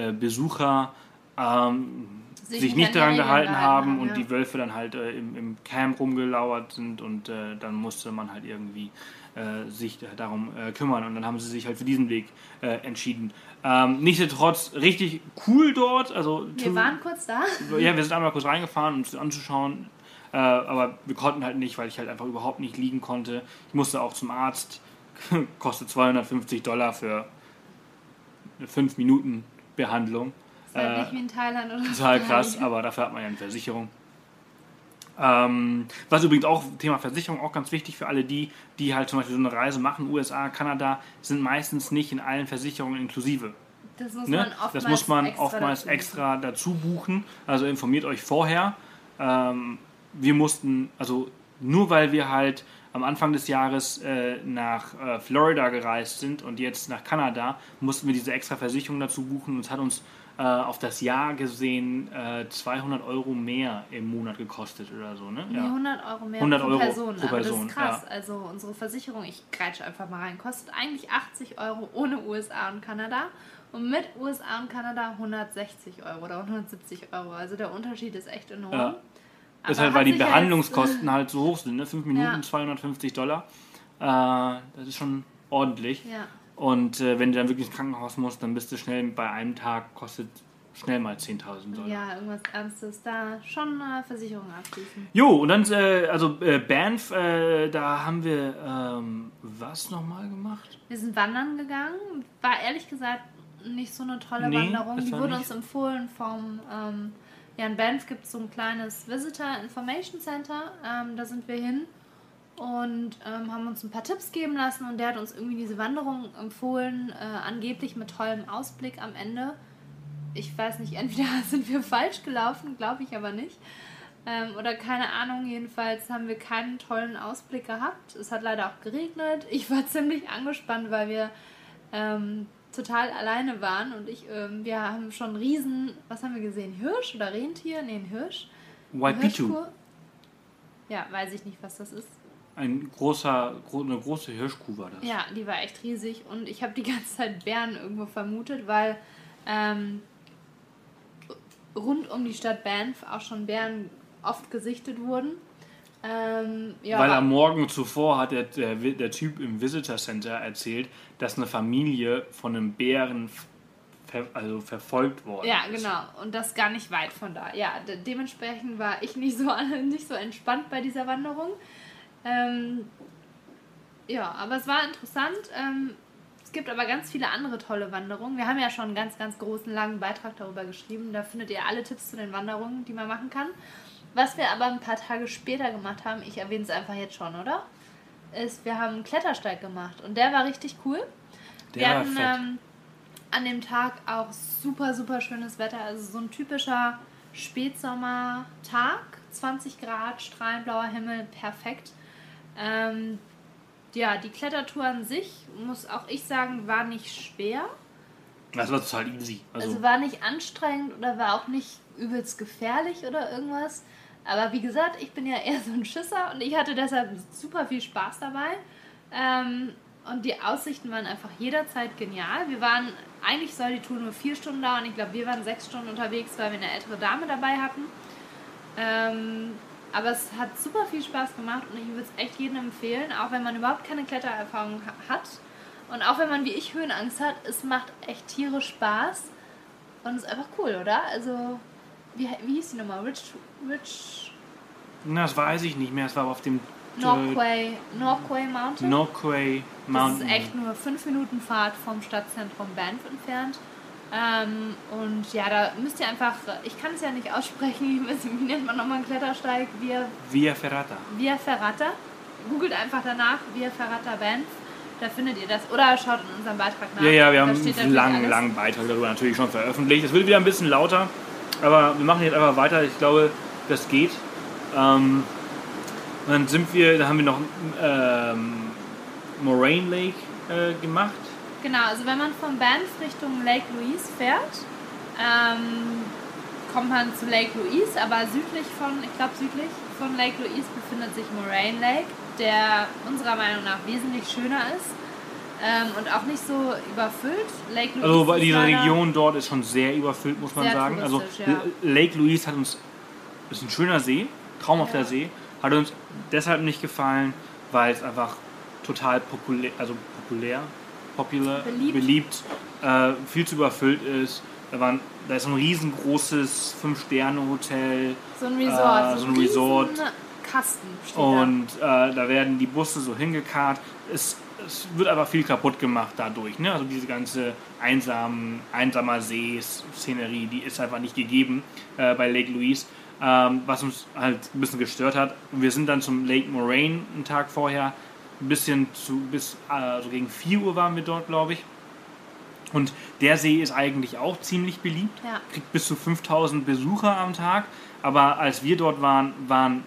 äh, Besucher ähm, Sich sich, nicht nicht an daran gehalten haben, und ja. die Wölfe dann halt äh, im, im Camp rumgelauert sind und äh, dann musste man halt irgendwie äh, sich darum äh, kümmern und dann haben sie sich halt für diesen Weg äh, entschieden. Ähm, nichtsdestotrotz richtig cool dort, also Wir waren kurz da. ja, wir sind einmal kurz reingefahren, um es anzuschauen. Äh, aber wir konnten halt nicht, weil ich halt einfach überhaupt nicht liegen konnte. Ich musste auch zum Arzt. Kostet 250 Dollar für eine 5 Minuten Behandlung. Ist halt Äh, nicht wie in Thailand oder Total so. krass, aber dafür hat man ja eine Versicherung. Ähm, was übrigens auch Thema Versicherung auch ganz wichtig für alle die, die halt zum Beispiel so eine Reise machen, USA, Kanada, sind meistens nicht in allen Versicherungen inklusive. Das muss Ne? man oftmals Das muss man extra oftmals dazu extra dazu buchen. Also informiert euch vorher. Ähm, wir mussten, also nur weil wir halt am Anfang des Jahres äh, nach äh, Florida gereist sind und jetzt nach Kanada, mussten wir diese extra Versicherung dazu buchen. Und es hat uns äh, auf das Jahr gesehen äh, 200 Euro mehr im Monat gekostet oder so. Ne? Nee, 100 Euro mehr 100 pro Euro Person. pro Aber das Person, ist krass. ja. Also unsere Versicherung, ich greife einfach mal rein, kostet eigentlich 80 Euro ohne USA und Kanada. Und mit USA und Kanada 160 Euro oder 170 Euro. Also der Unterschied ist echt enorm. Ja. Das ist halt, weil die ja Behandlungskosten halt so hoch sind. Ne? 5 Minuten, Ja. 250 Dollar. Äh, das ist schon ordentlich. Ja. Und äh, wenn du dann wirklich ins Krankenhaus musst, dann bist du schnell bei einem Tag, kostet schnell mal 10.000 Dollar. ja, irgendwas Ernstes. Da schon äh, Versicherung abschließen. Jo, und dann, äh, also äh, Banff, äh, da haben wir ähm, was nochmal gemacht? Wir sind wandern gegangen. War ehrlich gesagt nicht so eine tolle Nee, Wanderung. Die wurde nicht. uns empfohlen vom. Ähm, ja, in Banff gibt es so ein kleines Visitor Information Center. Ähm, da sind wir hin und ähm, haben uns ein paar Tipps geben lassen. Und der hat uns irgendwie diese Wanderung empfohlen, äh, angeblich mit tollem Ausblick am Ende. Ich weiß nicht, entweder sind wir falsch gelaufen, glaube ich aber nicht. Ähm, oder keine Ahnung, jedenfalls haben wir keinen tollen Ausblick gehabt. Es hat leider auch geregnet. Ich war ziemlich angespannt, weil wir ähm, total alleine waren und ich, ähm, wir haben schon riesen, was haben wir gesehen? Hirsch oder Rentier? Nee, ein Hirsch. Waipitu. Ja, weiß ich nicht, was das ist. Ein großer, gro eine große Hirschkuh war das. Ja, die war echt riesig und ich habe die ganze Zeit Bären irgendwo vermutet, weil ähm, rund um die Stadt Banff auch schon Bären oft gesichtet wurden. Ähm, ja, Weil am Morgen zuvor hat der, der, der Typ im Visitor Center erzählt, dass eine Familie von einem Bären ver, also verfolgt worden Ja, ist. genau. Und das gar nicht weit von da. Ja, de dementsprechend war ich nicht so, nicht so entspannt bei dieser Wanderung. Ähm, ja, aber es war interessant. Ähm, es gibt aber ganz viele andere tolle Wanderungen. Wir haben ja schon einen ganz, ganz großen, langen Beitrag darüber geschrieben. Da findet ihr alle Tipps zu den Wanderungen, die man machen kann. Was wir aber ein paar Tage später gemacht haben, ich erwähne es einfach jetzt schon, oder? Ist, wir haben einen Klettersteig gemacht und der war richtig cool. Der wir war hatten fett. ähm, an dem Tag auch super, super schönes Wetter. Also so ein typischer Spätsommertag. 20 Grad, strahlendblauer Himmel, perfekt. Ähm, ja, die Klettertour an sich, muss auch ich sagen, war nicht schwer. Das war total easy. Also, Also war nicht anstrengend oder war auch nicht übelst gefährlich oder irgendwas. Aber wie gesagt, ich bin ja eher so ein Schisser und ich hatte deshalb super viel Spaß dabei. Ähm, und die Aussichten waren einfach jederzeit genial. Wir waren, eigentlich soll die Tour nur vier Stunden dauern. Ich glaube, wir waren sechs Stunden unterwegs, weil wir eine ältere Dame dabei hatten. Ähm, aber es hat super viel Spaß gemacht und ich würde es echt jedem empfehlen, auch wenn man überhaupt keine Klettererfahrung ha- hat. Und auch wenn man wie ich Höhenangst hat, es macht echt tierisch Spaß. Und es ist einfach cool, oder? Also, wie, wie hieß die nochmal? Rich, Rich, na, das weiß ich nicht mehr. Es war auf dem Norquay, Norquay Mountain. Norquay Das Mountain. ist echt nur fünf Minuten Fahrt vom Stadtzentrum Banff entfernt. Ähm, und ja, da müsst ihr einfach, ich kann es ja nicht aussprechen, wie nennt man nochmal einen Klettersteig? Via, Via Ferrata. Via Ferrata. Googelt einfach danach Via Ferrata Banff. Da findet ihr das. Oder schaut in unserem Beitrag nach. Ja, ja, wir haben einen langen, langen Beitrag darüber natürlich schon veröffentlicht. Es wird wieder ein bisschen lauter, aber wir machen jetzt einfach weiter. Ich glaube, das geht. Ähm, dann sind wir, da haben wir noch ähm, Moraine Lake äh, gemacht. Genau, also wenn man von Banff Richtung Lake Louise fährt, ähm, kommt man zu Lake Louise, aber südlich von, ich glaube südlich von Lake Louise befindet sich Moraine Lake, der unserer Meinung nach wesentlich schöner ist ähm, und auch nicht so überfüllt. Lake Louise Also weil diese Region dort ist schon sehr überfüllt, muss man sagen. Also ja. Lake Louise hat uns ist ein schöner See, traumhafter Ja. See, hat uns deshalb nicht gefallen, weil es einfach total populär, also populär, popular, Beliebt. beliebt, äh, viel zu überfüllt ist. Da, waren, da ist ein riesengroßes Fünf-Sterne-Hotel So ein Resort, äh, so ein Resort. Kasten und äh, da werden die Busse so hingekarrt. Es, es wird aber viel kaputt gemacht dadurch. Ne? Also diese ganze einsam, einsamer See-Szenerie, die ist einfach nicht gegeben äh, bei Lake Louise. Ähm, was uns halt ein bisschen gestört hat. Und wir sind dann zum Lake Moraine einen Tag vorher, ein bisschen zu, bis äh, so gegen 4 Uhr waren wir dort, glaube ich. Und der See ist eigentlich auch ziemlich beliebt, Ja. kriegt bis zu 5000 Besucher am Tag. Aber als wir dort waren, waren.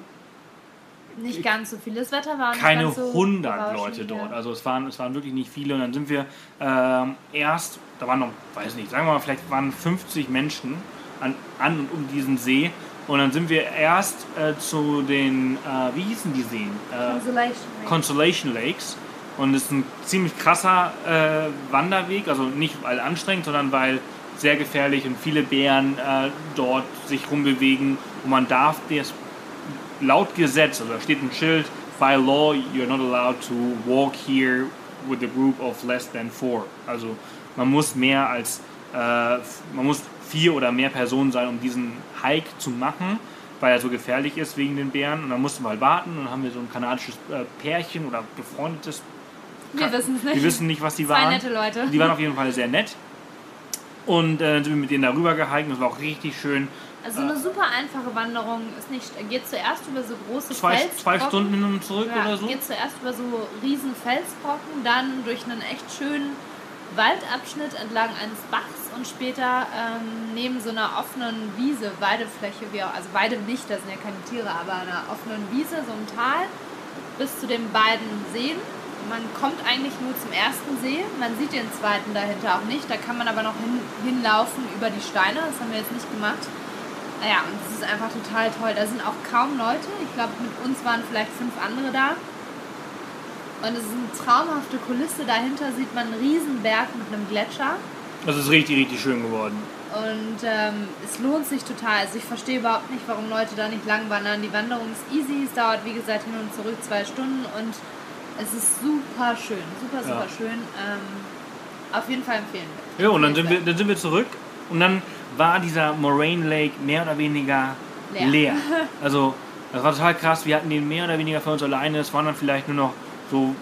Nicht ganz so viel. Das Wetter war nicht keine so 100 berauschend, Leute dort. Ja. Also es waren, es waren wirklich nicht viele. Und dann sind wir ähm, erst, da waren noch, weiß nicht, sagen wir mal, vielleicht waren 50 Menschen an, an und um diesen See. Und dann sind wir erst äh, zu den, äh, wie hießen die Seen? Äh, Consolation Lake. Consolation Lakes. Und es ist ein ziemlich krasser äh, Wanderweg, also nicht weil anstrengend, sondern weil sehr gefährlich und viele Bären äh, dort sich rumbewegen. Und man darf das laut Gesetz, also da steht ein Schild, by law you're not allowed to walk here with a group of less than four. Also man muss mehr als, äh, man muss vier oder mehr Personen sein, um diesen Hike zu machen, weil er so gefährlich ist wegen den Bären. Und dann mussten wir halt warten und dann haben wir so ein kanadisches äh, Pärchen oder befreundetes Wir wissen es nicht. wir wissen nicht, was die Zwei waren. nette Leute. Die waren auf jeden Fall sehr nett. Und äh, dann sind wir mit denen darüber gehiked. Das war auch richtig schön. Also eine super einfache Wanderung ist nicht. Geht zuerst über so große Zwei, Felsbrocken. zwei Stunden hin und zurück Ja, oder so. geht zuerst über so riesen Felsbrocken, dann durch einen echt schönen Waldabschnitt entlang eines Bachs und später ähm, neben so einer offenen Wiese, Weidefläche, wie auch, also Weide nicht, da sind ja keine Tiere, aber einer offenen Wiese, so ein Tal, bis zu den beiden Seen. Man kommt eigentlich nur zum ersten See, man sieht den zweiten dahinter auch nicht, da kann man aber noch hin, hinlaufen über die Steine, das haben wir jetzt nicht gemacht. Naja, und es ist einfach total toll. Da sind auch kaum Leute. Ich glaube, mit uns waren vielleicht fünf andere da. Und es ist eine traumhafte Kulisse. Dahinter sieht man einen riesen Berg mit einem Gletscher. Das ist richtig, richtig schön geworden. Und ähm, es lohnt sich total. Also ich verstehe überhaupt nicht, warum Leute da nicht lang wandern. Die Wanderung ist easy. Es dauert, wie gesagt, hin und zurück zwei Stunden. Und es ist super schön. Super, super Ja. schön. Ähm, auf jeden Fall empfehlen. Ja, und dann sind, wir, dann sind wir zurück. Und dann war dieser Moraine Lake mehr oder weniger Leer. leer. Also, das war total krass. Wir hatten den mehr oder weniger für uns alleine. Es waren dann vielleicht nur noch so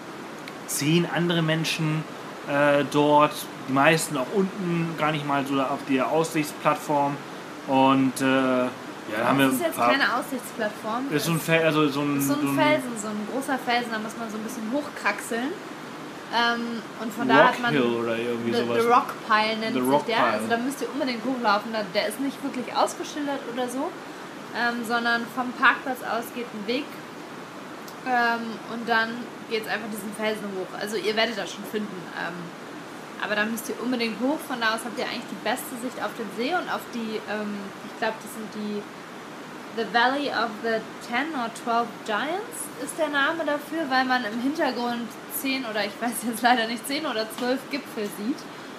zehn andere Menschen äh, dort. Die meisten auch unten, gar nicht mal so auf der Aussichtsplattform. Und äh, ja, da haben wir. Das ist jetzt keine Aussichtsplattform. ist so ein, Fel also so ein, so so ein ein Felsen, so ein großer Felsen, da muss man so ein bisschen hochkraxeln. Ähm, und von da Rock hat man. Hill oder irgendwie The, sowas. the Rock Pile nennt The sich Rock der. Pile. Also da müsst ihr unbedingt hochlaufen. Da, der ist nicht wirklich ausgeschildert oder so, ähm, sondern vom Parkplatz aus geht ein Weg. Ähm, und dann geht es einfach diesen Felsen hoch. Also ihr werdet das schon finden. Aber da müsst ihr unbedingt hoch. Von da aus habt ihr eigentlich die beste Sicht auf den See und auf die, ähm, ich glaube, das sind die The Valley of the Ten or Twelve Giants ist der Name dafür, weil man im Hintergrund zehn oder ich weiß jetzt leider nicht zehn oder zwölf Gipfel sieht.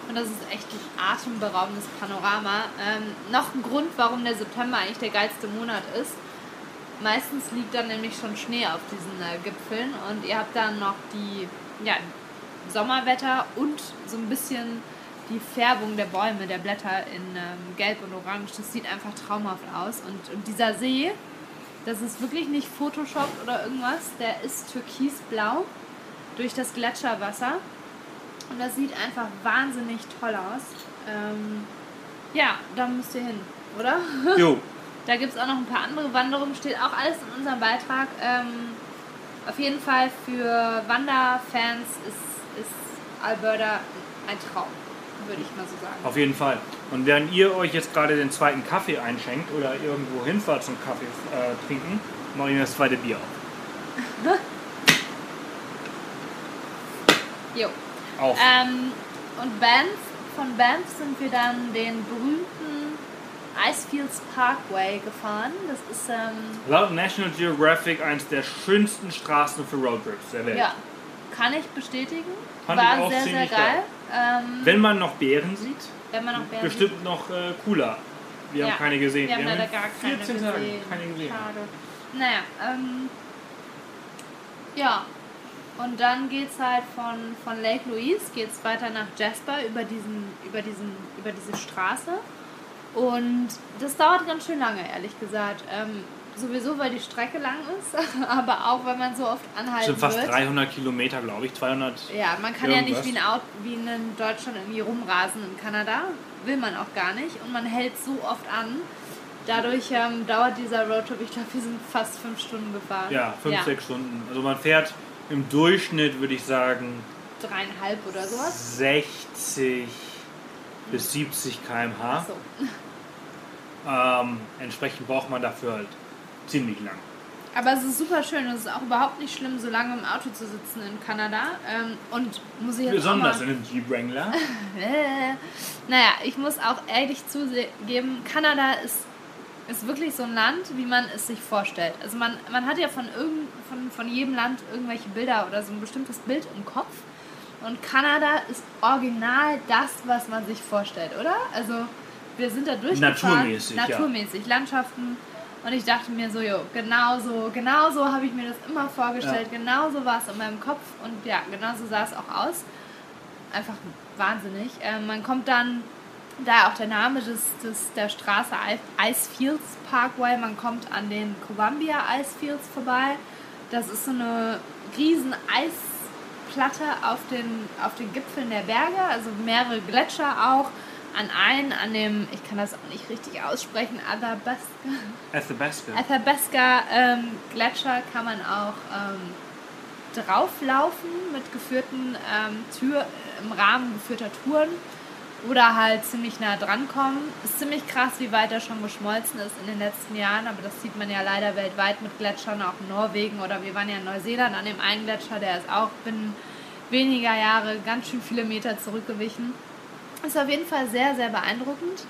Und das ist echt ein atemberaubendes Panorama. Ähm, noch ein Grund, warum der September eigentlich der geilste Monat ist. Meistens liegt dann nämlich schon Schnee auf diesen äh, Gipfeln und ihr habt dann noch die ja, Sommerwetter und so ein bisschen die Färbung der Bäume, der Blätter in ähm, Gelb und Orange. Das sieht einfach traumhaft aus. Und, und dieser See, Das ist wirklich nicht Photoshop oder irgendwas. Der ist türkisblau durch das Gletscherwasser. Und das sieht einfach wahnsinnig toll aus. Ähm, ja, da müsst ihr hin, oder? Jo. Da gibt es auch noch ein paar andere Wanderungen, steht auch alles in unserem Beitrag. Ähm, auf jeden Fall für Wanderfans ist, ist Alberta ein Traum, würde ich mal so sagen. Auf jeden Fall. Und während ihr euch jetzt gerade den zweiten Kaffee einschenkt oder irgendwo hinfahrt zum Kaffee äh, trinken, mache ich mir das zweite Bier auf. Jo. Auf. Ähm, und Banff, von Banff sind wir dann den berühmten Icefields Parkway gefahren. Das ist, ähm, Laut National Geographic eins der schönsten Straßen für Roadtrips der Welt. ja, kann ich bestätigen. Fand ich War auch sehr, sehr ziemlich geil. Ähm, Wenn man noch Bären sieht, wenn man noch Bären bestimmt noch äh, cooler. Wir Ja, haben keine gesehen. Wir haben leider gar keine 14 gesehen. Tagen keine gesehen. Schade. Naja, ähm, ja. Und dann geht's halt von, von Lake Louise geht's weiter nach Jasper über diesen, über diesen, über diese Straße. Und das dauert ganz schön lange, ehrlich gesagt. Ähm, sowieso, weil die Strecke lang ist, aber auch, weil man so oft Das anhalten sind fast wird. 300 Kilometer, glaube ich. 200. Ja, man kann ja nicht Irgendwas. wie in, Aut wie in Deutschland irgendwie rumrasen in Kanada. Will man auch gar nicht. Und man hält so oft an. Dadurch ähm, dauert dieser Roadtrip, ich glaube, wir sind fast fünf Stunden gefahren. Ja, 5, 6 Stunden. Also man fährt im Durchschnitt, würde ich sagen, Dreieinhalb oder sowas. 60 bis 70 km/h. So. Ähm, entsprechend braucht man dafür halt ziemlich lang. Aber es ist super schön. Es ist auch überhaupt nicht schlimm, so lange im Auto zu sitzen in Kanada. Ähm, und muss ich jetzt Besonders in einem Jeep Wrangler. Äh, naja, ich muss auch ehrlich zugeben, Kanada ist, ist wirklich so ein Land, wie man es sich vorstellt. Also man, man hat ja von, irgend, von, von jedem Land irgendwelche Bilder oder so ein bestimmtes Bild im Kopf. Und Kanada ist original das, was man sich vorstellt, oder? Also wir sind da durchgefahren. Naturmäßig, ja. Naturmäßig, Landschaften. Und ich dachte mir so, jo, genau so, genau so habe ich mir das immer vorgestellt. Genau so war es in meinem Kopf. Und ja, genau so sah es auch aus einfach wahnsinnig. Ähm, man kommt dann, da auch der Name des, des, der Straße Icefields Parkway, man kommt an den Columbia Icefields vorbei. Das ist so eine riesen Eisplatte auf den, auf den Gipfeln der Berge, also mehrere Gletscher auch. An einen, an dem, ich kann das auch nicht richtig aussprechen, Athabasca, Athabasca. Athabasca ähm, Gletscher kann man auch ähm, drauflaufen mit geführten ähm, Tür, im Rahmen geführter Touren oder halt ziemlich nah dran kommen. Ist ziemlich krass, wie weit er schon geschmolzen ist in den letzten Jahren, aber das sieht man ja leider weltweit mit Gletschern, auch in Norwegen oder wir waren ja in Neuseeland an dem einen Gletscher, der ist auch binnen weniger Jahre ganz schön viele Meter zurückgewichen. Ist auf jeden Fall sehr, sehr beeindruckend,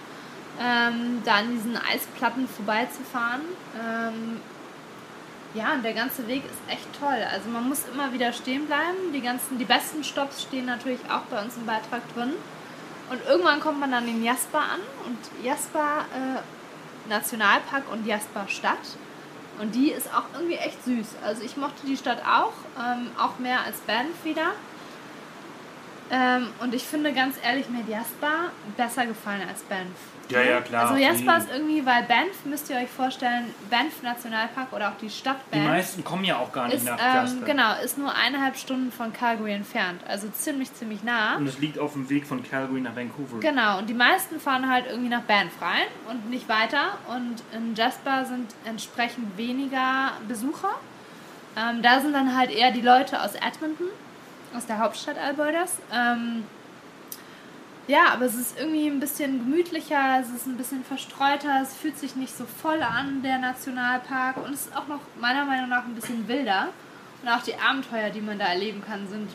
ähm, da an diesen Eisplatten vorbeizufahren. Ähm, ja, und der ganze Weg ist echt toll. Also man muss immer wieder stehen bleiben. Die ganzen, die besten Stops stehen natürlich auch bei uns im Beitrag drin. Und irgendwann kommt man dann in Jasper an und Jasper äh, Nationalpark und Jasper Stadt. Und die ist auch irgendwie echt süß. Also ich mochte die Stadt auch, ähm, auch mehr als Banff wieder. Ähm, und ich finde ganz ehrlich, mir hat Jasper besser gefallen als Banff. Ja, ja, klar. Also Jasper Die- ist irgendwie, weil Banff, müsst ihr euch vorstellen, Banff Nationalpark oder auch die Stadt Die Banff meisten kommen ja auch gar nicht ist, nach ähm, Jasper. genau, ist nur eineinhalb Stunden von Calgary entfernt. Also ziemlich, ziemlich nah. Und es liegt auf dem Weg von Calgary nach Vancouver. Genau, und die meisten fahren halt irgendwie nach Banff rein und nicht weiter. Und in Jasper sind entsprechend weniger Besucher. Ähm, da sind dann halt eher die Leute aus Edmonton, aus der Hauptstadt Albertas. Ähm, ja, aber es ist irgendwie ein bisschen gemütlicher, es ist ein bisschen verstreuter, es fühlt sich nicht so voll an, der Nationalpark. Und es ist auch noch meiner Meinung nach ein bisschen wilder. Und auch die Abenteuer, die man da erleben kann, sind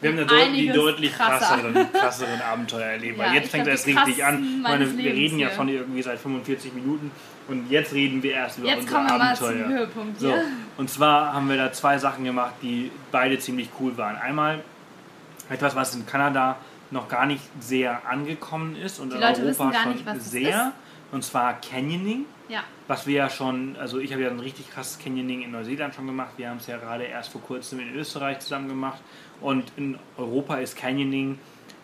Wir haben da deut die deutlich krasser. krasseren, krasseren Abenteuer erlebt. Ja, Weil jetzt fängt glaub, das richtig an. Ich meine, wir reden ja hier. schon irgendwie seit 45 Minuten und jetzt reden wir erst über Jetzt unsere kommen wir mal Abenteuer. zum Höhepunkt So, hier. und zwar haben wir da zwei Sachen gemacht, die beide ziemlich cool waren. Einmal etwas, was in Kanada noch gar nicht sehr angekommen ist und Die in Leute Europa schon nicht, sehr. Und zwar Canyoning. Ja, Was wir ja schon, also ich habe ja ein richtig krasses Canyoning in Neuseeland schon gemacht. Wir haben es ja gerade erst vor kurzem in Österreich zusammen gemacht. Und in Europa ist Canyoning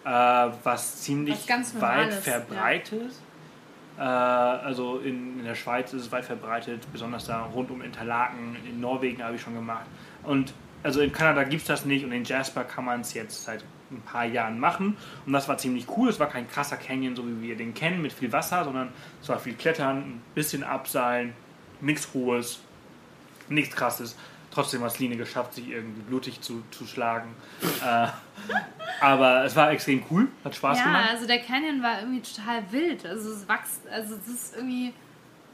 äh, was ziemlich Was ganz weit verbreitet Äh, also in, in der Schweiz ist es weit verbreitet, besonders da rund um Interlaken. In Norwegen habe ich schon gemacht. Und also in Kanada gibt es das nicht und in Jasper kann man es jetzt seit ein paar Jahren machen. Und das war ziemlich cool. Es war kein krasser Canyon, so wie wir den kennen, mit viel Wasser, sondern es war viel Klettern, ein bisschen Abseilen, nichts Hohes, nichts Krasses. Trotzdem hat es Line geschafft, sich irgendwie blutig zu, zu schlagen. äh, aber es war extrem cool, hat Spaß ja, gemacht. Ja, also der Canyon war irgendwie total wild. Also es wächst, also es ist irgendwie,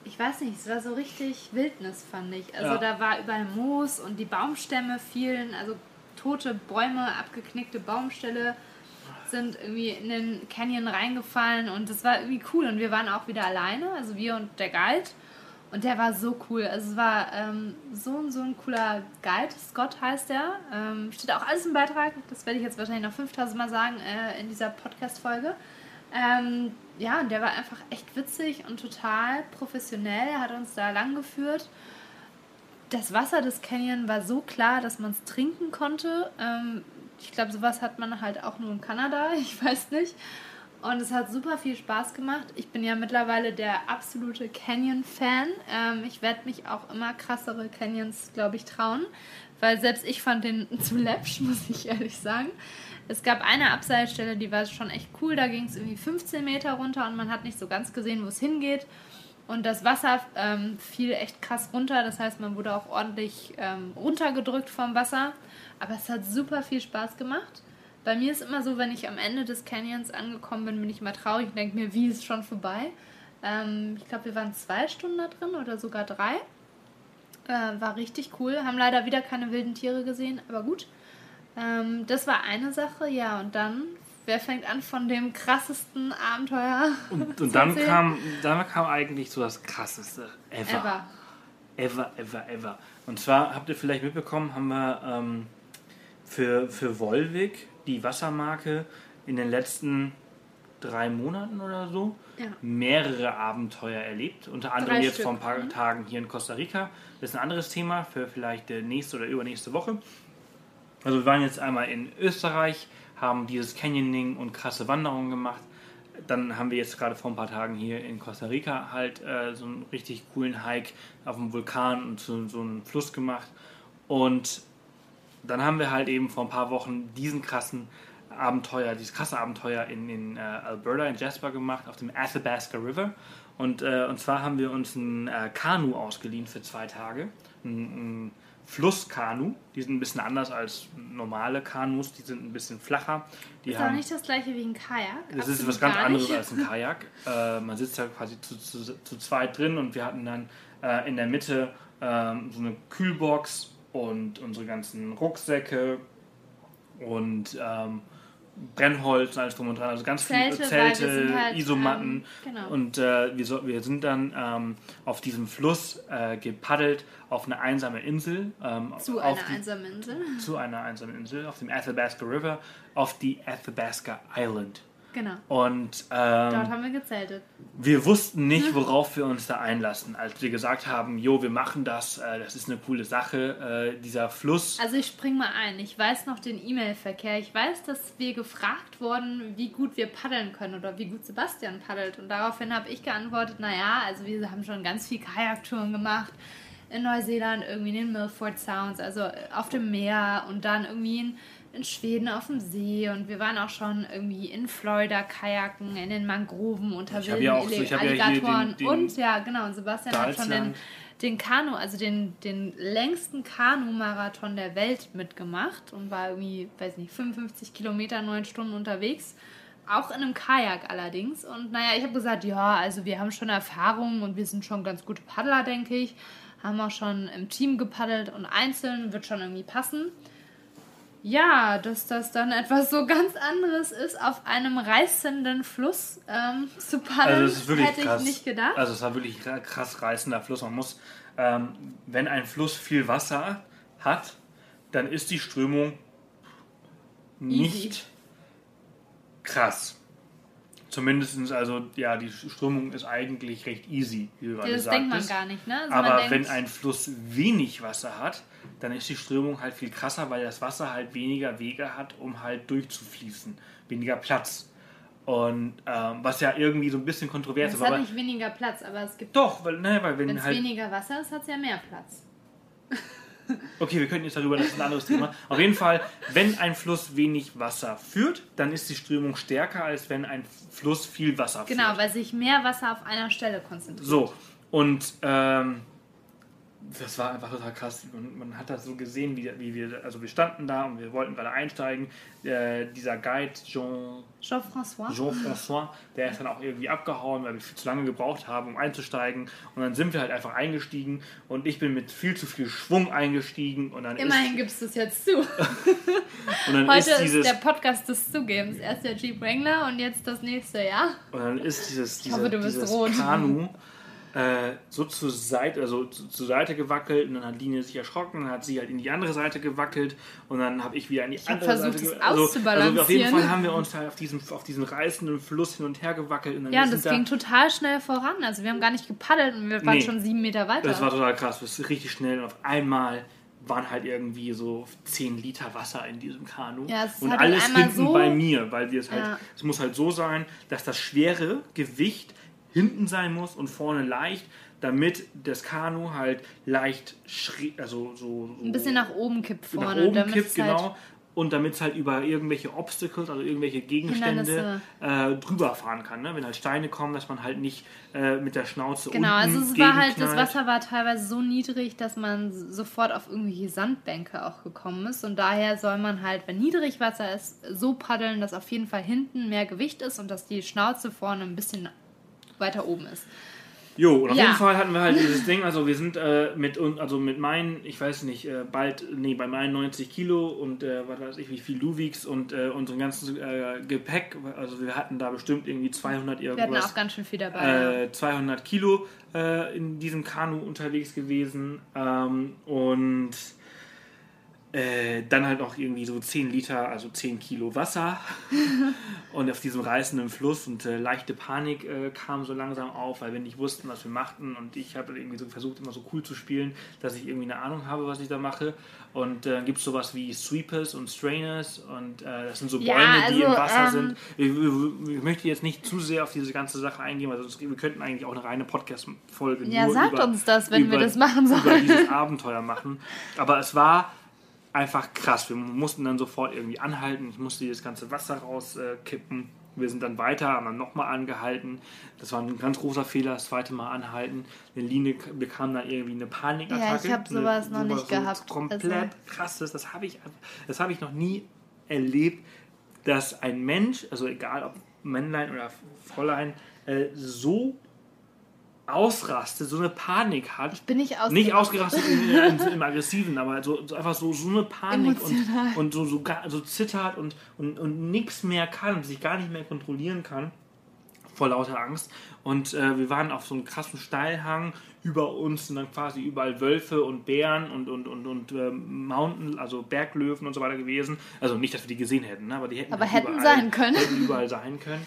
ich weiß nicht, es war so richtig Wildnis, fand ich. Also Ja. da war überall Moos und die Baumstämme fielen, also tote Bäume, abgeknickte Baumställe sind irgendwie in den Canyon reingefallen und das war irgendwie cool. Und wir waren auch wieder alleine, also wir und der Guide. Und der war so cool. Also es war ähm, so, so ein cooler Guide. Scott heißt der. Ähm, steht auch alles im Beitrag. Das werde ich jetzt wahrscheinlich noch 5000 Mal sagen äh, in dieser Podcast-Folge. Ähm, ja, und der war einfach echt witzig und total professionell. Er hat uns da lang geführt. Das Wasser des Canyon war so klar, dass man es trinken konnte. Ähm, ich glaube, sowas hat man halt auch nur in Kanada. Ich weiß nicht. Und es hat super viel Spaß gemacht. Ich bin ja mittlerweile der absolute Canyon-Fan. Ähm, ich werde mich auch immer krassere Canyons, glaube ich, trauen. Weil selbst ich fand den zu läppsch, muss ich ehrlich sagen. Es gab eine Abseilstelle, die war schon echt cool. Da ging es irgendwie 15 Meter runter und man hat nicht so ganz gesehen, wo es hingeht. Und das Wasser ähm, fiel echt krass runter. Das heißt, man wurde auch ordentlich ähm, runtergedrückt vom Wasser. Aber es hat super viel Spaß gemacht. Bei mir ist immer so, wenn ich am Ende des Canyons angekommen bin, bin ich mal traurig und denke mir, wie ist schon vorbei? Ähm, ich glaube, wir waren zwei Stunden da drin oder sogar drei. Äh, war richtig cool. Haben leider wieder keine wilden Tiere gesehen, aber gut. Ähm, das war eine Sache, ja. Und dann, wer fängt an von dem krassesten Abenteuer? Und, und dann, kam, dann kam eigentlich so das krasseste ever. Ever. Ever, ever, ever. Und zwar habt ihr vielleicht mitbekommen, haben wir ähm, für, für Volvic, die Wassermarke, in den letzten drei Monaten oder so Ja. mehrere Abenteuer erlebt. Unter anderem Drei jetzt Stück, vor ein paar mhm. Tagen hier in Costa Rica. Das ist ein anderes Thema für vielleicht die nächste oder übernächste Woche. Also wir waren jetzt einmal in Österreich, haben dieses Canyoning und krasse Wanderungen gemacht. Dann haben wir jetzt gerade vor ein paar Tagen hier in Costa Rica halt äh, so einen richtig coolen Hike auf dem Vulkan und so, so einen Fluss gemacht. Und dann haben wir halt eben vor ein paar Wochen diesen krassen Abenteuer, dieses krasse Abenteuer in, in äh, Alberta, in Jasper gemacht, auf dem Athabasca River. Und, äh, und zwar haben wir uns ein äh, Kanu ausgeliehen für zwei Tage. Ein, ein Flusskanu. Die sind ein bisschen anders als normale Kanus, die sind ein bisschen flacher. Die Ist auch nicht das gleiche wie ein Kajak. das ist Absolut was ganz anderes nicht. als ein Kajak. Äh, man sitzt da quasi zu, zu, zu zweit drin und wir hatten dann äh, in der Mitte ähm, so eine Kühlbox und unsere ganzen Rucksäcke und ähm, Brennholz und alles drum und dran. Also ganz viele Zelte, weil Zelte, halt, Isomatten. ähm, genau. Und äh, wir, so, wir sind dann ähm, auf diesem Fluss äh, gepaddelt auf eine einsame Insel. Ähm, Zu einer die, einsamen Insel. zu einer einsamen Insel auf dem Athabasca River auf die Athabasca Island. Genau. Und Dort ähm, haben wir gezeltet. wir wussten nicht, worauf wir uns da einlassen. Als wir gesagt haben, jo, wir machen das, äh, das ist eine coole Sache, äh, dieser Fluss. Also ich spring mal ein. Ich weiß noch den E-Mail-Verkehr. Ich weiß, dass wir gefragt wurden, wie gut wir paddeln können oder wie gut Sebastian paddelt. Und daraufhin habe ich geantwortet, naja, also wir haben schon ganz viel Kajaktouren gemacht. In Neuseeland, irgendwie in den Milford Sounds, also auf dem Meer und dann irgendwie in, in Schweden auf dem See. Und wir waren auch schon irgendwie in Florida kajaken, in den Mangroven unter wilden ja so- ja Alligatoren. den- den und ja, genau, und Sebastian hat schon den, den Kanu, also den, den längsten Kanu-Marathon der Welt mitgemacht und war irgendwie, weiß nicht, 55 Kilometer, neun Stunden unterwegs. Auch in einem Kajak allerdings. Und naja, ich habe gesagt, ja, also wir haben schon Erfahrung und wir sind schon ganz gute Paddler, denke ich. Haben auch schon im Team gepaddelt und einzeln wird schon irgendwie passen. Ja, dass das dann etwas so ganz anderes ist, auf einem reißenden Fluss ähm, zu paddeln, Also es ist wirklich hätte krass. ich nicht gedacht. Also es war wirklich ra- krass reißender Fluss. Man muss, ähm, wenn ein Fluss viel Wasser hat, dann ist die Strömung nicht Easy. krass. Zumindest, also, ja, die Strömung ist eigentlich recht easy, wie du gerade das denkt man gar nicht, ne? Also Aber wenn ein Fluss wenig Wasser hat, dann ist die Strömung halt viel krasser, weil das Wasser halt weniger Wege hat, um halt durchzufließen. Weniger Platz. Und ähm, was ja irgendwie so ein bisschen kontrovers Es ist. hat Aber nicht weniger Platz, aber es gibt. doch, weil, ne, weil Wenn es halt. weniger Wasser ist, hat es ja mehr Platz. Okay, wir könnten jetzt darüber, das ist ein anderes Thema. Auf jeden Fall, wenn ein Fluss wenig Wasser führt, dann ist die Strömung stärker, als wenn ein Fluss viel Wasser führt. Genau, weil sich mehr Wasser auf einer Stelle konzentriert. So, und ähm, das war einfach total krass. Und man hat das so gesehen, wie, wie wir, also wir standen da und wir wollten gerade einsteigen. Äh, dieser Guide, Jean, Jean-François? Jean-François, der ist dann auch irgendwie abgehauen, weil wir viel zu lange gebraucht haben, um einzusteigen. Und dann sind wir halt einfach eingestiegen und ich bin mit viel zu viel Schwung eingestiegen. Und dann Immerhin ist, gibst du es jetzt zu. und dann Heute ist ist, dieses, der Podcast des Zugebens. Erst der Jeep Wrangler und jetzt das nächste, ja? Und dann ist dieses, diese, hoffe, du bist dieses rot. Kanu äh, so zur Seite, also zu, zur Seite gewackelt und dann hat Linie sich erschrocken, dann hat sie halt in die andere Seite gewackelt und dann habe ich wieder in die hab andere versucht, Seite es ge- also, also auf jeden. Fall haben wir uns halt auf diesem, auf diesem reißenden Fluss hin und her gewackelt. Und dann Ja, das da, ging total schnell voran. Also wir haben gar nicht gepaddelt und wir waren Nee. schon sieben Meter weiter. Das war total krass, das ist richtig schnell und auf einmal waren halt irgendwie so 10 Liter Wasser in diesem Kanu. Ja, es und halt alles hinten so- bei mir, weil wir es halt, Ja. es muss halt so sein, dass das schwere Gewicht hinten sein muss und vorne leicht, damit das Kanu halt leicht schräg, also so, so ein bisschen nach oben kippt vorne. nach oben damit kippt, es halt genau. Und damit es halt über irgendwelche Obstacles, also irgendwelche Gegenstände äh, drüber fahren kann. Ne? Wenn halt Steine kommen, dass man halt nicht äh, mit der Schnauze Genau, also es war halt, das. Wasser war teilweise so niedrig, dass man sofort auf irgendwelche Sandbänke auch gekommen ist. Und daher soll man halt, wenn Niedrigwasser ist, so paddeln, dass auf jeden Fall hinten mehr Gewicht ist und dass die Schnauze vorne ein bisschen weiter oben ist. Jo, und auf Ja. jeden Fall hatten wir halt dieses Ding, also wir sind äh, mit also mit meinen, ich weiß nicht, äh, bald, nee, bei meinen 90 Kilo und äh, was weiß ich, wie viel du wiegst und äh, unserem ganzen äh, Gepäck, also wir hatten da bestimmt irgendwie 200 Wir hatten irgendwas, auch ganz schön viel dabei. äh, 200 Kilo äh, in diesem Kanu unterwegs gewesen ähm, und äh, dann halt noch irgendwie so 10 Liter, also 10 Kilo Wasser und auf diesem reißenden Fluss und äh, leichte Panik äh, kam so langsam auf, weil wir nicht wussten, was wir machten und ich habe irgendwie so versucht, immer so cool zu spielen, dass ich irgendwie eine Ahnung habe, was ich da mache und äh, gibt es sowas wie Sweepers und Strainers und äh, das sind so Ja, Bäume, die also, im Wasser ähm, sind. Ich, ich, möchte jetzt nicht zu sehr auf diese ganze Sache eingehen, weil sonst, wir könnten eigentlich auch eine reine Podcast-Folge Ja, sagt über, uns das, wenn wir über, das machen über sollen. dieses Abenteuer machen. Aber es war einfach krass. Wir mussten dann sofort irgendwie anhalten. Ich musste das ganze Wasser rauskippen. wir sind dann weiter, haben dann nochmal angehalten. Das war ein ganz großer Fehler, das zweite Mal anhalten. Eine Linie bekam dann irgendwie eine Panikattacke. Ja, ich hab sowas eine, noch nicht sowas gehabt. Komplett Also- krasses. Das habe ich, das habe ich noch nie erlebt, dass ein Mensch, also egal ob Männlein oder Fräulein, äh, so ausrastet, so eine Panik hat. Bin ich aus Nicht ausgerastet im, im, im Aggressiven, aber so, so einfach so, so eine Panik Emotional. und, und so, so, so zittert und, und, und nichts mehr kann und sich gar nicht mehr kontrollieren kann vor lauter Angst. Und äh, wir waren auf so einem krassen Steilhang. Über uns sind dann quasi überall Wölfe und Bären und, und, und, und ähm, Mountain, also Berglöwen und so weiter gewesen. Also nicht, dass wir die gesehen hätten, ne? aber die hätten, Aber halt hätten überall, sein können. Hätten überall sein können.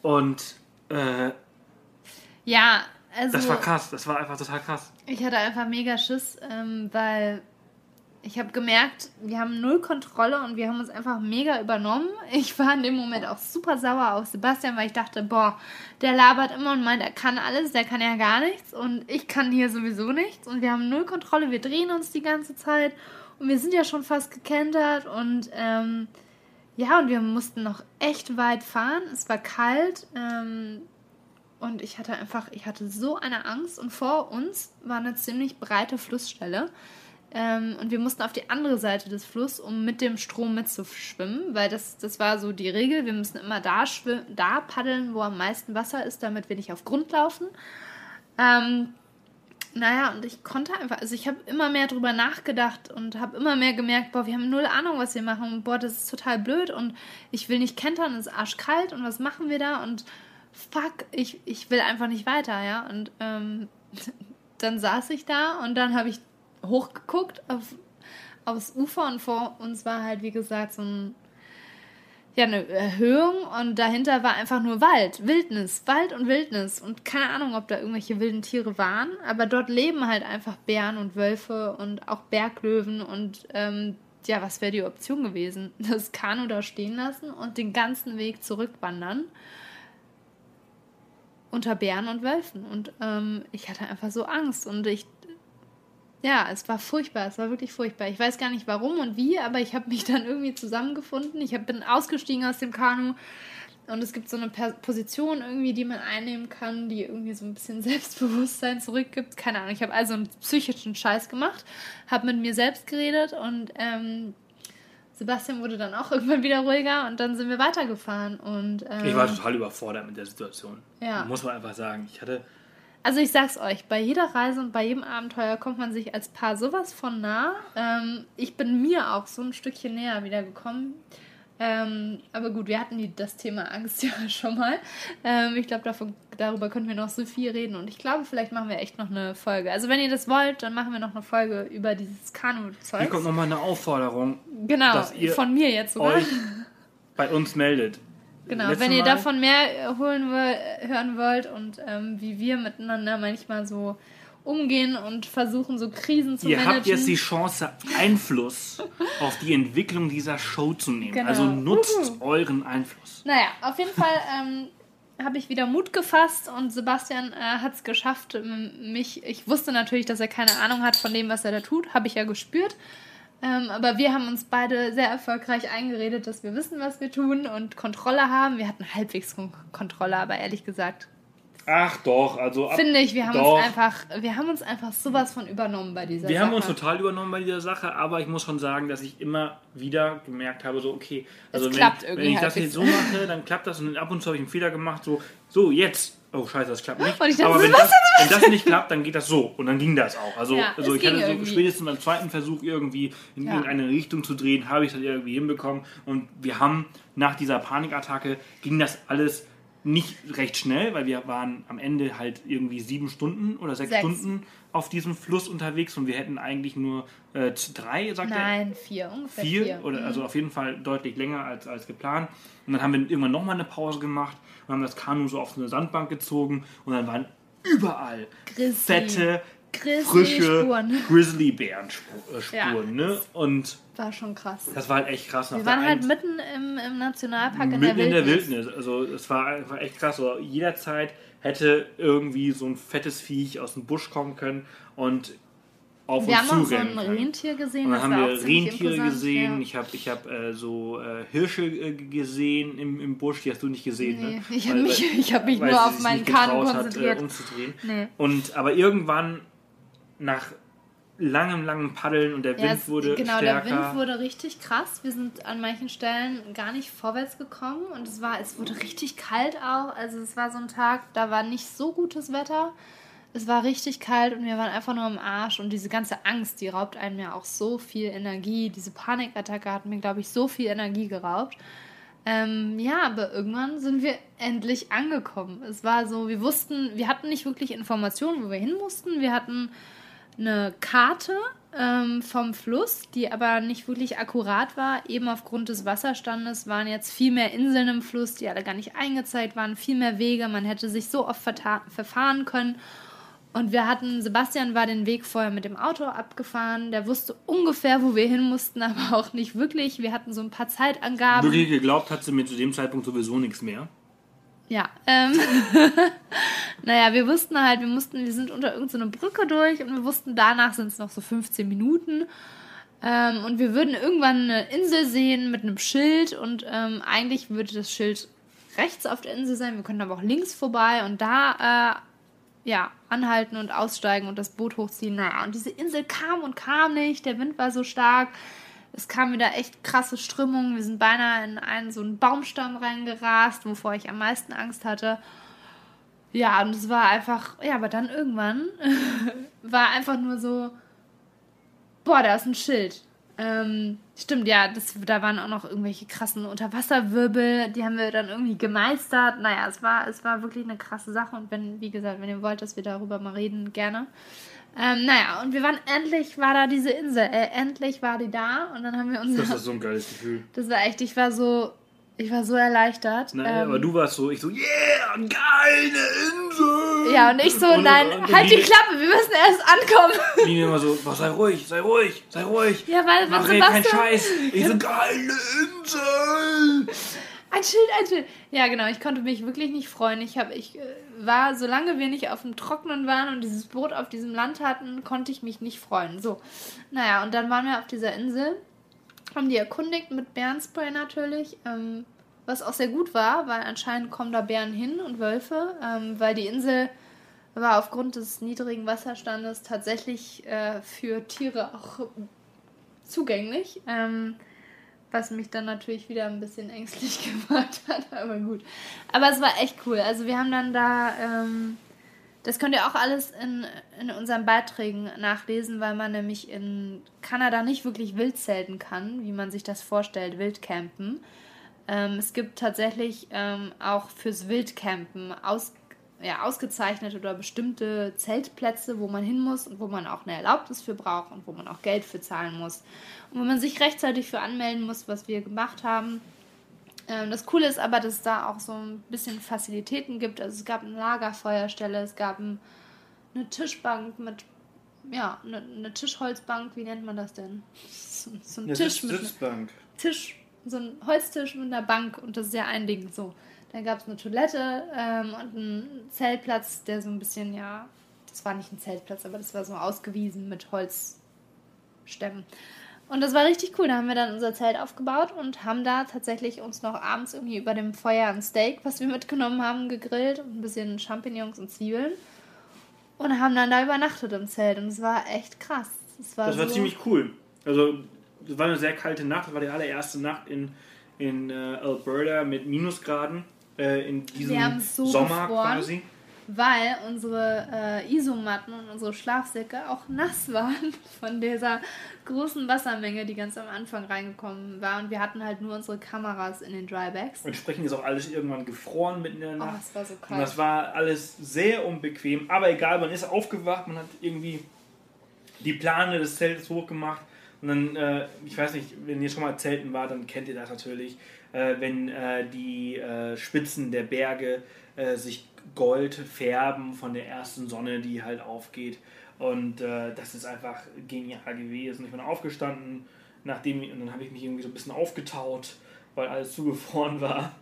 Und äh, Ja, also das war krass. Das war einfach total krass. ich hatte einfach mega Schiss, ähm, weil ich habe gemerkt, wir haben null Kontrolle und wir haben uns einfach mega übernommen. Ich war in dem Moment auch super sauer auf Sebastian, weil ich dachte, boah, der labert immer und meint, er kann alles, der kann ja gar nichts und ich kann hier sowieso nichts und wir haben null Kontrolle, wir drehen uns die ganze Zeit und wir sind ja schon fast gekentert und ähm, ja, und wir mussten noch echt weit fahren. Es war kalt. Ähm, und ich hatte einfach, ich hatte so eine Angst. Und vor uns war eine ziemlich breite Flussstelle. Ähm, und wir mussten auf die andere Seite des Flusses, um mit dem Strom mitzuschwimmen, weil das, das war so die Regel. Wir müssen immer da, da paddeln, wo am meisten Wasser ist, damit wir nicht auf Grund laufen. Ähm, naja, und ich konnte einfach, also ich habe immer mehr drüber nachgedacht und habe immer mehr gemerkt, boah, wir haben null Ahnung, was wir machen. Boah, das ist total blöd und ich will nicht kentern, es ist arschkalt und was machen wir da? Und fuck, ich, ich will einfach nicht weiter, ja. Und ähm, dann saß ich da und dann habe ich hochgeguckt auf, aufs Ufer und vor uns war halt, wie gesagt, so ein ja, eine Erhöhung und dahinter war einfach nur Wald, Wildnis, Wald und Wildnis und keine Ahnung, ob da irgendwelche wilden Tiere waren, aber dort leben halt einfach Bären und Wölfe und auch Berglöwen und ähm, ja, was wäre die Option gewesen? Das Kanu da stehen lassen und den ganzen Weg zurückwandern unter Bären und Wölfen. Und ähm, ich hatte einfach so Angst und ich, ja, es war furchtbar, es war wirklich furchtbar. Ich weiß gar nicht warum und wie, aber ich habe mich dann irgendwie zusammengefunden. Ich hab, bin ausgestiegen aus dem Kanu und es gibt so eine Position irgendwie, die man einnehmen kann, die irgendwie so ein bisschen Selbstbewusstsein zurückgibt. Keine Ahnung, ich habe also einen psychischen Scheiß gemacht, habe mit mir selbst geredet und ähm, Sebastian wurde dann auch irgendwann wieder ruhiger und dann sind wir weitergefahren. Und, ähm, ich war total überfordert mit der Situation. Ja. Muss man einfach sagen. Ich hatte. Also ich sag's euch, bei jeder Reise und bei jedem Abenteuer kommt man sich als Paar sowas von nah. Ähm, ich bin mir auch so ein Stückchen näher wieder gekommen. Ähm, aber gut, wir hatten die, das Thema Angst ja schon mal. Ähm, ich glaube, darüber können wir noch so viel reden. Und ich glaube, vielleicht machen wir echt noch eine Folge. Also, wenn ihr das wollt, dann machen wir noch eine Folge über dieses Kanu-Zeug. Hier kommt nochmal eine Aufforderung. Genau, von mir jetzt sogar. Euch bei uns meldet. Genau, Letzte wenn ihr Mal davon mehr holen hören wollt und ähm, wie wir miteinander manchmal so umgehen und versuchen, so Krisen zu Ihr managen. Ihr habt jetzt die Chance, Einfluss auf die Entwicklung dieser Show zu nehmen. Genau. Also nutzt Uhu. euren Einfluss. Naja, auf jeden Fall ähm, habe ich wieder Mut gefasst und Sebastian äh, hat es geschafft, mich. Ich wusste natürlich, dass er keine Ahnung hat von dem, was er da tut. Habe ich ja gespürt. Ähm, aber wir haben uns beide sehr erfolgreich eingeredet, dass wir wissen, was wir tun und Kontrolle haben. Wir hatten halbwegs Kontrolle, aber ehrlich gesagt Ach doch, also finde ich, wir haben doch. uns einfach, wir haben uns einfach sowas von übernommen bei dieser wir Sache. Wir haben uns total übernommen bei dieser Sache, aber ich muss schon sagen, dass ich immer wieder gemerkt habe, so okay, also wenn, wenn, ich das jetzt so mache, dann klappt das und ab und zu habe ich einen Fehler gemacht, so so jetzt, oh scheiße, das klappt nicht. Dachte, aber wenn das, wenn das, nicht klappt, dann geht das so und dann ging das auch. Also, ja, also ich hatte so spätestens beim zweiten Versuch irgendwie in ja. irgendeine Richtung zu drehen, habe ich das irgendwie hinbekommen und wir haben nach dieser Panikattacke ging das alles nicht recht schnell, weil wir waren am Ende halt irgendwie sieben Stunden oder sechs, sechs. Stunden auf diesem Fluss unterwegs und wir hätten eigentlich nur äh, drei, sagt Nein, er? Nein, vier, ungefähr vier. vier. Oder, mhm. Also auf jeden Fall deutlich länger als, als geplant. Und dann haben wir irgendwann nochmal eine Pause gemacht und haben das Kanu so auf so eine Sandbank gezogen und dann waren überall Grizzly. fette, Grizzly frische Spuren. Grizzlybärenspuren. Äh, ja. Ne? Und war schon krass. Das war halt echt krass. Wir waren halt mitten im, im Nationalpark in der Wildnis. in der Wildnis. Also es war, war echt krass. Also jederzeit hätte irgendwie so ein fettes Viech aus dem Busch kommen können und auf wir uns haben auch so ein Rentier gesehen. Und dann haben wir Rentiere gesehen. Ja. Ich habe ich hab, äh, so äh, Hirsche äh, gesehen im, im Busch. Die hast du nicht gesehen. Nee, ne? Ich habe mich, ich hab mich nur auf meinen Kanu konzentriert. Hat, äh, umzudrehen. Nee. Und, aber irgendwann nach langem, langem Paddeln und der Wind ja, wurde genau, stärker. Genau, der Wind wurde richtig krass. Wir sind an manchen Stellen gar nicht vorwärts gekommen und es war, es wurde richtig kalt auch. Also es war so ein Tag, da war nicht so gutes Wetter. Es war richtig kalt und wir waren einfach nur am Arsch und diese ganze Angst, die raubt einem ja auch so viel Energie. Diese Panikattacke hat mir, glaube ich, so viel Energie geraubt. Ähm, ja, aber irgendwann sind wir endlich angekommen. Es war so, wir wussten, wir hatten nicht wirklich Informationen, wo wir hin mussten. Wir hatten eine Karte ähm, vom Fluss, die aber nicht wirklich akkurat war. Eben aufgrund des Wasserstandes waren jetzt viel mehr Inseln im Fluss, die alle gar nicht eingezeigt waren, viel mehr Wege. Man hätte sich so oft verfahren können. Und wir hatten, Sebastian war den Weg vorher mit dem Auto abgefahren. Der wusste ungefähr, wo wir hin mussten, aber auch nicht wirklich. Wir hatten so ein paar Zeitangaben. Wirklich geglaubt hat sie mir zu dem Zeitpunkt sowieso nichts mehr. Ja, ähm, naja, wir wussten halt, wir mussten, wir sind unter irgendeiner so Brücke durch und wir wussten, danach sind es noch so 15 Minuten. Ähm, und wir würden irgendwann eine Insel sehen mit einem Schild und ähm, eigentlich würde das Schild rechts auf der Insel sein. Wir könnten aber auch links vorbei und da, äh, ja, anhalten und aussteigen und das Boot hochziehen. Naja, und diese Insel kam und kam nicht. Der Wind war so stark es kam wieder echt krasse Strömungen. Wir sind beinahe in einen so einen Baumstamm reingerast, wovor ich am meisten Angst hatte. Ja, und es war einfach, ja, aber dann irgendwann war einfach nur so, boah, da ist ein Schild. Ähm, stimmt, ja, das, da waren auch noch irgendwelche krassen Unterwasserwirbel, die haben wir dann irgendwie gemeistert. Naja, es war, es war wirklich eine krasse Sache und wenn, wie gesagt, wenn ihr wollt, dass wir darüber mal reden, gerne. Ähm, naja, und wir waren endlich, war da diese Insel. Äh, endlich war die da und dann haben wir uns. Das war so ein geiles Gefühl. Das war echt, ich war so, ich war so erleichtert. Naja, ähm, aber du warst so, ich so, yeah, geile Insel! Ja, und ich so, Und- nein, und- halt die Klappe, wir müssen erst ankommen. Die immer so, "Boah, sei ruhig, sei ruhig, sei ruhig. Ja, weil Mach hier keinen Sebastian... Scheiß. Ich so, geile Insel. Ein Schild, ein Schild. Ja, genau, ich konnte mich wirklich nicht freuen. Ich, hab, ich äh, war, solange wir nicht auf dem Trockenen waren und dieses Boot auf diesem Land hatten, konnte ich mich nicht freuen. So, naja, und dann waren wir auf dieser Insel, haben die erkundigt mit Bärenspray natürlich, ähm, was auch sehr gut war, weil anscheinend kommen da Bären hin und Wölfe, ähm, weil die Insel war aufgrund des niedrigen Wasserstandes tatsächlich äh, für Tiere auch zugänglich. Ähm, was mich dann natürlich wieder ein bisschen ängstlich gemacht hat, aber gut. Aber es war echt cool. Also wir haben dann da, ähm, das könnt ihr auch alles in, in unseren Beiträgen nachlesen, weil man nämlich in Kanada nicht wirklich wild zelten kann, wie man sich das vorstellt, Wildcampen. Ähm, es gibt tatsächlich ähm, auch fürs Wildcampen aus, ja, ausgezeichnete oder bestimmte Zeltplätze, wo man hin muss und wo man auch eine Erlaubnis für braucht und wo man auch Geld für zahlen muss. Und wo man sich rechtzeitig für anmelden muss, was wir gemacht haben. Ähm, das Coole ist aber, dass es da auch so ein bisschen Facilitäten gibt. Also es gab eine Lagerfeuerstelle, es gab ein, eine Tischbank mit, ja, eine, eine Tischholzbank, wie nennt man das denn? So, so ein Tisch mit, Sitzbank. Tisch, so ein Holztisch mit einer Bank und das ist ja ein Ding so. Dann gab es eine Toilette ähm, und einen Zeltplatz, der so ein bisschen, ja, das war nicht ein Zeltplatz, aber das war so ausgewiesen mit Holzstämmen. Und das war richtig cool. Da haben wir dann unser Zelt aufgebaut und haben da tatsächlich uns noch abends irgendwie über dem Feuer ein Steak, was wir mitgenommen haben, gegrillt und ein bisschen Champignons und Zwiebeln. Und haben dann da übernachtet im Zelt und es war echt krass. Es war Das war so, ziemlich cool. Also, es war eine sehr kalte Nacht. Das war die allererste Nacht in, in äh, Alberta mit Minusgraden. Äh, in diesem Sommer gefroren. quasi. Weil unsere äh, Isomatten und unsere Schlafsäcke auch nass waren von dieser großen Wassermenge, die ganz am Anfang reingekommen war. Und wir hatten halt nur unsere Kameras in den Drybags. Entsprechend ist auch alles irgendwann gefroren mitten in der Oh, Nacht. es war so Und kalt. das war alles sehr unbequem. Aber egal, man ist aufgewacht, man hat irgendwie die Plane des Zeltes hochgemacht. Und dann, äh, ich weiß nicht, wenn ihr schon mal zelten war, dann kennt ihr das natürlich. Äh, wenn äh, die äh, Spitzen der Berge äh, sich gold färben von der ersten Sonne, die halt aufgeht. Und äh, das ist einfach genial gewesen. Ich bin aufgestanden, nachdem, und dann habe ich mich irgendwie so ein bisschen aufgetaut, weil alles zugefroren war.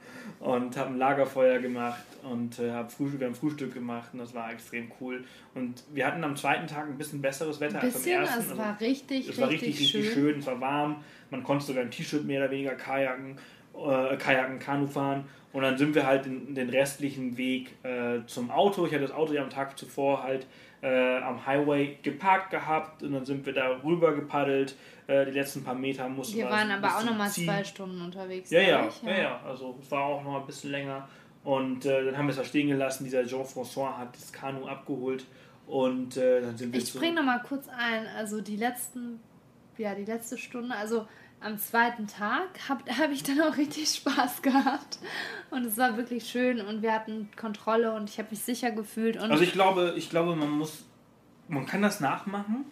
Und habe ein Lagerfeuer gemacht und äh, hab Frühstück, wir haben Frühstück gemacht und das war extrem cool. Und wir hatten am zweiten Tag ein bisschen besseres Wetter Ein bisschen, als am ersten. es Also war richtig, es war richtig, richtig, richtig schön. schön. Es war warm. Man konnte sogar im T-Shirt mehr oder weniger kajaken, äh, kajaken, Kanu fahren. Und dann sind wir halt den, den restlichen Weg äh, zum Auto. Ich hatte das Auto ja am Tag zuvor halt äh, am Highway geparkt gehabt und dann sind wir da rüber gepaddelt. Äh, die letzten paar Meter mussten Wir wir waren ein aber auch nochmal zwei Stunden unterwegs. Ja, ja, ich, ja, ja. Also es war auch noch ein bisschen länger. Und äh, dann haben wir es da stehen gelassen. Dieser Jean-François hat das Kanu abgeholt und äh, dann sind wir Ich springe nochmal kurz ein. Also die letzten, ja, die letzte Stunde, also am zweiten Tag habe hab ich dann auch richtig Spaß gehabt. Und es war wirklich schön und wir hatten Kontrolle und ich habe mich sicher gefühlt. Und Also ich glaube, ich glaube, man muss, man kann das nachmachen,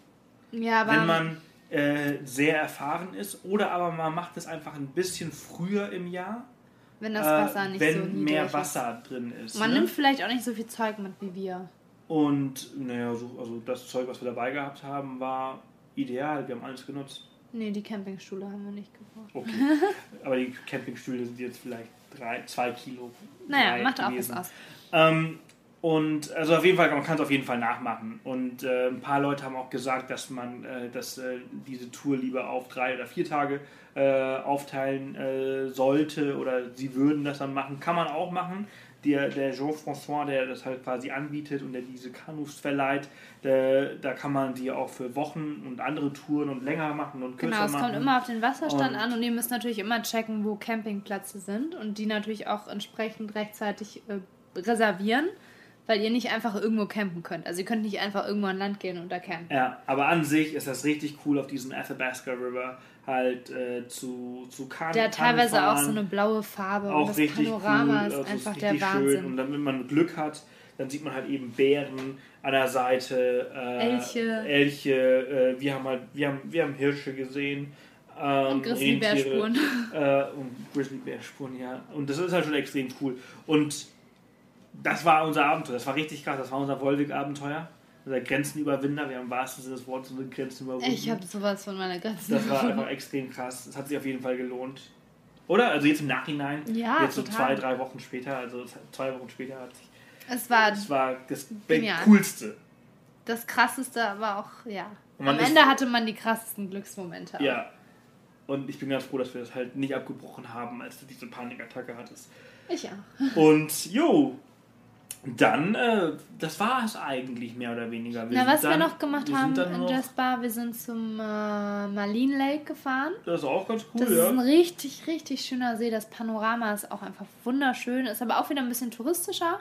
ja, aber wenn man äh, sehr erfahren ist, oder aber man macht es einfach ein bisschen früher im Jahr, wenn das Wasser äh, nicht wenn so niedrig mehr ist. Wasser drin ist. Man ne? nimmt vielleicht auch nicht so viel Zeug mit wie wir. Und naja, so, also das Zeug, was wir dabei gehabt haben, war ideal. Wir haben alles genutzt. Nee, die Campingstühle haben wir nicht gebraucht. Okay. aber die Campingstühle sind jetzt vielleicht drei, zwei Kilo. Naja, macht auch was aus. Ähm, und also auf jeden Fall, man kann es auf jeden Fall nachmachen. Und äh, ein paar Leute haben auch gesagt, dass man äh, dass, äh, diese Tour lieber auf drei oder vier Tage äh, aufteilen äh, sollte oder sie würden das dann machen. Kann man auch machen. Der, der Jean-François, der das halt quasi anbietet und der diese Kanus verleiht, der, da kann man die auch für Wochen und andere Touren und länger machen und kürzer Genau, es machen. kommt immer auf den Wasserstand Und- an und ihr müsst natürlich immer checken, wo Campingplätze sind und die natürlich auch entsprechend rechtzeitig äh, reservieren, weil ihr nicht einfach irgendwo campen könnt. Also ihr könnt nicht einfach irgendwo an Land gehen und da campen. Ja, aber an sich ist das richtig cool, auf diesem Athabasca River halt äh, zu, zu Kanu Der hat teilweise Kanu auch fahren. so eine blaue Farbe auch und das richtig Panorama cool. ist also einfach ist der richtig Wahnsinn. Schön. Und dann, wenn man Glück hat, dann sieht man halt eben Bären an der Seite, äh, Elche. Elche äh, wir haben halt, wir haben, wir haben Hirsche gesehen. Ähm, Und Grizzlybärspuren. Äh, und Grizzlybärspuren, ja. Und das ist halt schon extrem cool. Und das war unser Abenteuer. Das war richtig krass. Das war unser Volvic-Abenteuer. Unser Grenzenüberwinder. Wir haben im wahrsten Sinne des Wortes unsere Grenzen überwunden. Ich habe sowas von meiner Grenzen. Das war einfach extrem krass. Das hat sich auf jeden Fall gelohnt. Oder? Also jetzt im Nachhinein. Ja, Jetzt so total. zwei, drei Wochen später. Also zwei Wochen später hat sich. Es war Das war das Genial. coolste. das krasseste, aber auch, ja. Am Ende hatte man die krassesten Glücksmomente. Ja. Und ich bin ganz froh, dass wir das halt nicht abgebrochen haben, als du diese Panikattacke hattest. Ich auch. Und jo, dann, äh, das war es eigentlich mehr oder weniger. Na, sind was dann, wir noch gemacht wir haben in Jasper, wir sind zum äh, Marlene Lake gefahren. Das ist auch ganz cool, Das ist ja. ein richtig, richtig schöner See. Das Panorama ist auch einfach wunderschön, ist aber auch wieder ein bisschen touristischer.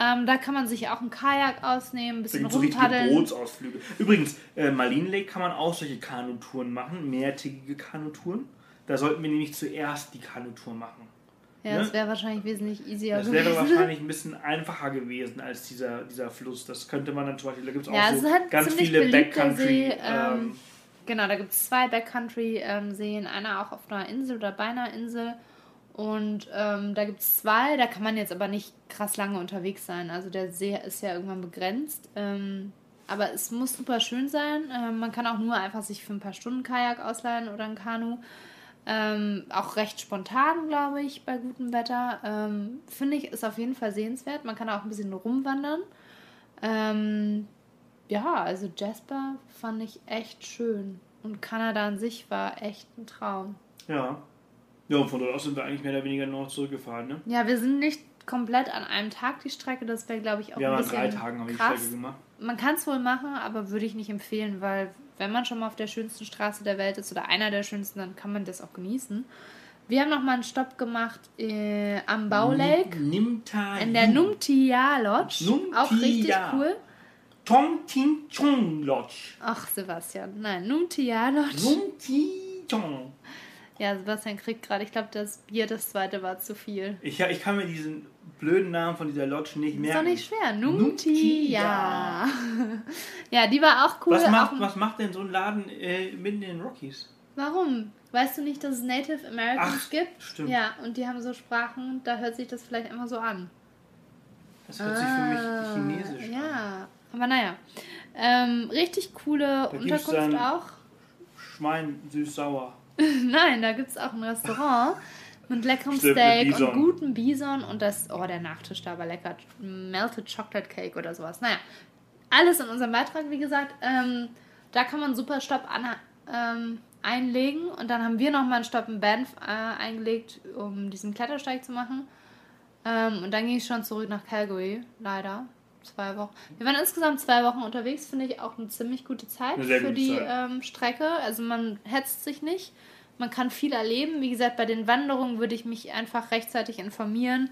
Ähm, da kann man sich auch ein Kajak ausnehmen, ein bisschen es so rumpaddeln. Bootsausflüge. Übrigens, äh, Marlene Lake kann man auch solche Kanutouren machen, mehrtägige Kanutouren. Da sollten wir nämlich zuerst die Kanutour machen. Ja, ne? das wäre wahrscheinlich wesentlich easier Das wäre gewesen. wahrscheinlich ein bisschen einfacher gewesen als dieser, dieser Fluss. Das könnte man dann zum Beispiel, da gibt es Ja, auch es so halt ganz viele Backcountry. Ähm, ähm, Genau, da gibt es zwei Backcountry-Seen, einer auch auf einer Insel oder bei einer Insel. Und ähm, da gibt es zwei, da kann man jetzt aber nicht krass lange unterwegs sein. Also der See ist ja irgendwann begrenzt. Ähm, aber es muss super schön sein. Ähm, man kann auch nur einfach sich für ein paar Stunden Kajak ausleihen oder ein Kanu. Ähm, auch recht spontan, glaube ich, bei gutem Wetter. Ähm, Finde ich, ist auf jeden Fall sehenswert. Man kann auch ein bisschen rumwandern. Ähm, ja, also Jasper fand ich echt schön. Und Kanada an sich war echt ein Traum. ja. Ja, und von dort aus sind wir eigentlich mehr oder weniger noch zurückgefahren, ne? Ja, wir sind nicht komplett an einem Tag die Strecke. Das wäre, glaube ich, auch Wir ein an bisschen drei Tagen haben wir die. Strecke gemacht. Man kann es wohl machen, aber würde ich nicht empfehlen, weil wenn man schon mal auf der schönsten Straße der Welt ist oder einer der schönsten, dann kann man das auch genießen. Wir haben noch mal einen Stopp gemacht äh, am Bau Lake Nimta in der Numtia Lodge. Numtia. Auch richtig cool. Tong Ting Chong Lodge. Ach, Sebastian. Nein, Numtia Lodge. Numti Chong. Ja, Sebastian kriegt gerade, ich glaube, das Bier, das zweite war zu viel. Ich, ich kann mir diesen blöden Namen von dieser Lodge nicht Ist merken. doch nicht schwer. Numtia. Numtia. ja, die war auch cool. was, macht, was macht denn so ein Laden äh, mitten in den Rockies? Warum? Weißt du nicht, dass es Native Americans Ach, gibt? stimmt. Ja, und die haben so Sprachen, da hört sich das vielleicht immer so an. Das hört sich für mich chinesisch an. Ah, Ja, aber naja. Ähm, richtig coole gibt's Unterkunft auch. Schwein süß-sauer. Nein, da gibt es auch ein Restaurant mit leckerem Stimmt, mit Steak Bison. und guten Bison und das, oh, der Nachtisch da war lecker. Melted Chocolate Cake oder sowas. Naja, alles in unserem Beitrag, wie gesagt. Ähm, da kann man super Stopp an, ähm, einlegen und dann haben wir nochmal einen Stopp in Banff äh, eingelegt, um diesen Klettersteig zu machen. Ähm, und dann ging ich schon zurück nach Calgary, leider. Zwei Wochen. Wir waren insgesamt zwei Wochen unterwegs, finde ich auch eine ziemlich gute Zeit für gute die Zeit. ähm, Strecke. Also man hetzt sich nicht. Man kann viel erleben. Wie gesagt, bei den Wanderungen würde ich mich einfach rechtzeitig informieren.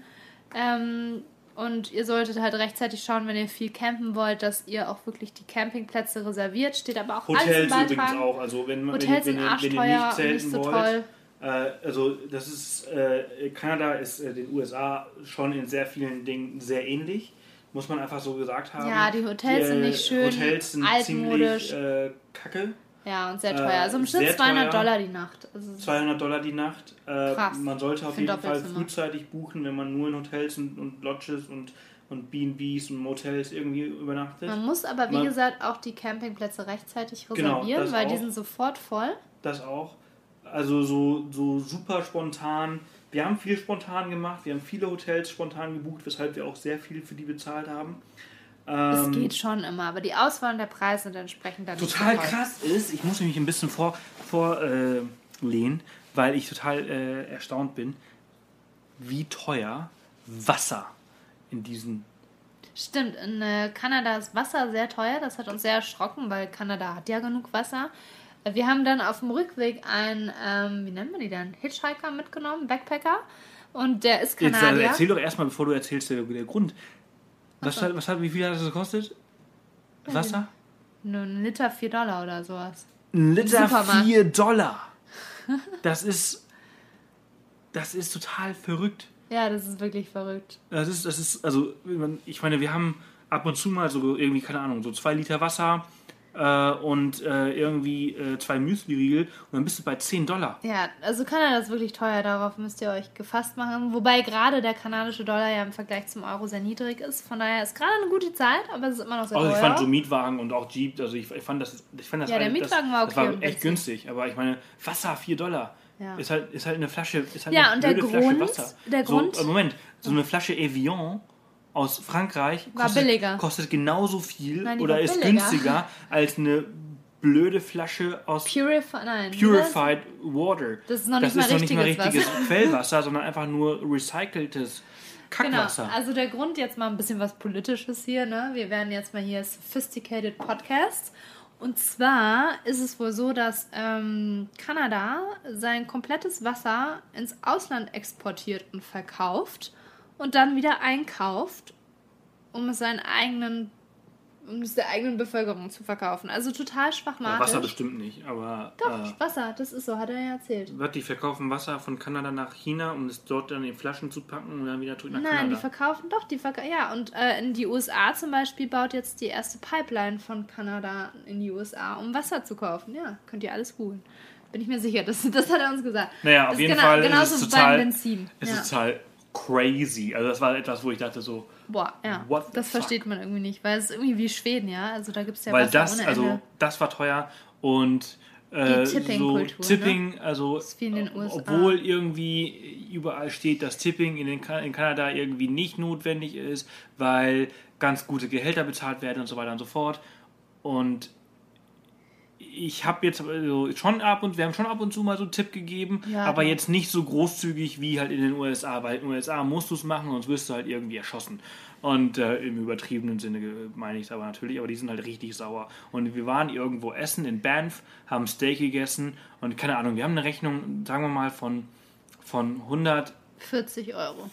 Ähm, und ihr solltet halt rechtzeitig schauen, wenn ihr viel campen wollt, dass ihr auch wirklich die Campingplätze reserviert. Steht aber auch Hotels alles übrigens auch. Also wenn, man- Hotels wenn, wenn, ihr, wenn ihr nicht zelten nicht so wollt. toll. Äh, also das ist, äh, Kanada ist äh, den USA schon in sehr vielen Dingen sehr ähnlich. Muss man einfach so gesagt haben. Ja, die Hotels sind nicht schön, Hotels sind altmodisch. ziemlich äh, kacke. Ja, und sehr Äh, teuer. Also im Schnitt sehr 200 teuer. Dollar die Nacht. Also 200 Dollar die Nacht. Äh, Krass. man sollte auf jeden Fall frühzeitig buchen, wenn man nur in Hotels und, und Lodges und, und B&Bs und Motels irgendwie übernachtet. Man muss aber, wie Man- gesagt, auch die Campingplätze rechtzeitig Genau, reservieren, das weil die auch. sind sofort voll. Das auch. Also so, so super spontan. Wir haben viel spontan gemacht. Wir haben viele Hotels spontan gebucht, weshalb wir auch sehr viel für die bezahlt haben. Es Ähm, geht schon immer, aber die Auswahl und der Preis sind entsprechend dann nicht total so toll. krass ist, ich muss mich ein bisschen vor, vorlehnen, äh, lehnen, weil ich total äh, erstaunt bin, wie teuer Wasser in diesen. Stimmt, in äh, Kanada ist Wasser sehr teuer. Das hat uns sehr erschrocken, weil Kanada hat ja genug Wasser. Äh, Wir haben dann auf dem Rückweg einen, ähm, wie nennt man die denn? Hitchhiker mitgenommen, Backpacker. Und der ist Jetzt äh, Kanadier. erzähl doch erstmal, bevor du erzählst, der, der Grund. Was, hat, was hat, wie viel hat das gekostet? Wasser? Nur ein Liter 4 Dollar oder sowas. Ein Liter Supermarkt. 4 Dollar. Das ist. Das ist total verrückt. Ja, das ist wirklich verrückt. Das ist, das ist, also, ich meine, wir haben ab und zu mal so irgendwie, keine Ahnung, so zwei Liter Wasser, äh, und äh, irgendwie äh, zwei Müsli-Riegel und dann bist du bei 10 Dollar. Ja, also Kanada ist wirklich teuer, darauf müsst ihr euch gefasst machen. Wobei gerade der kanadische Dollar ja im Vergleich zum Euro sehr niedrig ist. Von daher ist gerade eine gute Zeit, aber es ist immer noch sehr Also teuer. ich fand so Mietwagen und auch Jeep, also ich, ich fand das, ich fand das, Ja, der Mietwagen das, war das okay war und echt günstig, aber ich meine, Wasser 4 Dollar. Ja. Ist halt, ist halt eine Flasche, ist halt Ja, eine und der Flasche Grund- Wasser. der so, Grund- äh, Moment, so eine Flasche Evian aus Frankreich kostet, kostet genauso viel Nein, oder ist billiger. günstiger als eine blöde Flasche aus Purify, nein. Purified Water. Das ist noch nicht mal ist noch nicht mal richtiges richtiges Wasser. Quellwasser, sondern einfach nur recyceltes Genau, Kackwasser. also der Grund jetzt mal ein bisschen was Politisches hier, ne? Wir werden jetzt mal hier Sophisticated Podcast. Und zwar ist es wohl so, dass ähm, Kanada sein komplettes Wasser ins Ausland exportiert und verkauft und dann wieder einkauft, um es seinen eigenen, um es der eigenen Bevölkerung zu verkaufen. Also total Ja, schwachmatisch. Wasser bestimmt nicht, aber Doch, äh, Wasser, das ist so, hat er ja erzählt. wird die verkaufen Wasser von Kanada nach China, um es dort dann in Flaschen zu packen und dann wieder zurück nach Nein, die Kanada. verkaufen doch, die verkaufen. Ja, und äh, in die USA zum Beispiel baut jetzt die erste Pipeline von Kanada in die USA, um Wasser zu kaufen. Ja, könnt ihr alles googeln. Bin ich mir sicher, das, das hat er uns gesagt. Naja, das auf jeden genau, Fall ist genauso es beim total, Benzin. es ja. ist total crazy. Also das war etwas, wo ich dachte so, Boah, ja. Das fuck? versteht man irgendwie nicht, weil es ist irgendwie wie Schweden, ja. Also da gibt es ja weil Wasser das, ohne also Ende. das war teuer und äh, Die Tipping-Kultur, so Tipping, also in den ob- USA. obwohl irgendwie überall steht, dass Tipping in, den, Ka- in Kanada irgendwie nicht notwendig ist, weil ganz gute Gehälter bezahlt werden und so weiter und so fort. Und ich habe jetzt also schon ab und wir haben schon ab und zu mal so einen Tipp gegeben, Ja, aber doch. jetzt nicht so großzügig wie halt in den USA, weil in den USA musst du es machen, sonst wirst du halt irgendwie erschossen. Und äh, im übertriebenen Sinne meine ich es aber natürlich, aber die sind halt richtig sauer. Und wir waren irgendwo essen in Banff, haben Steak gegessen und keine Ahnung, wir haben eine Rechnung, sagen wir mal, von, von 140 40 Euro.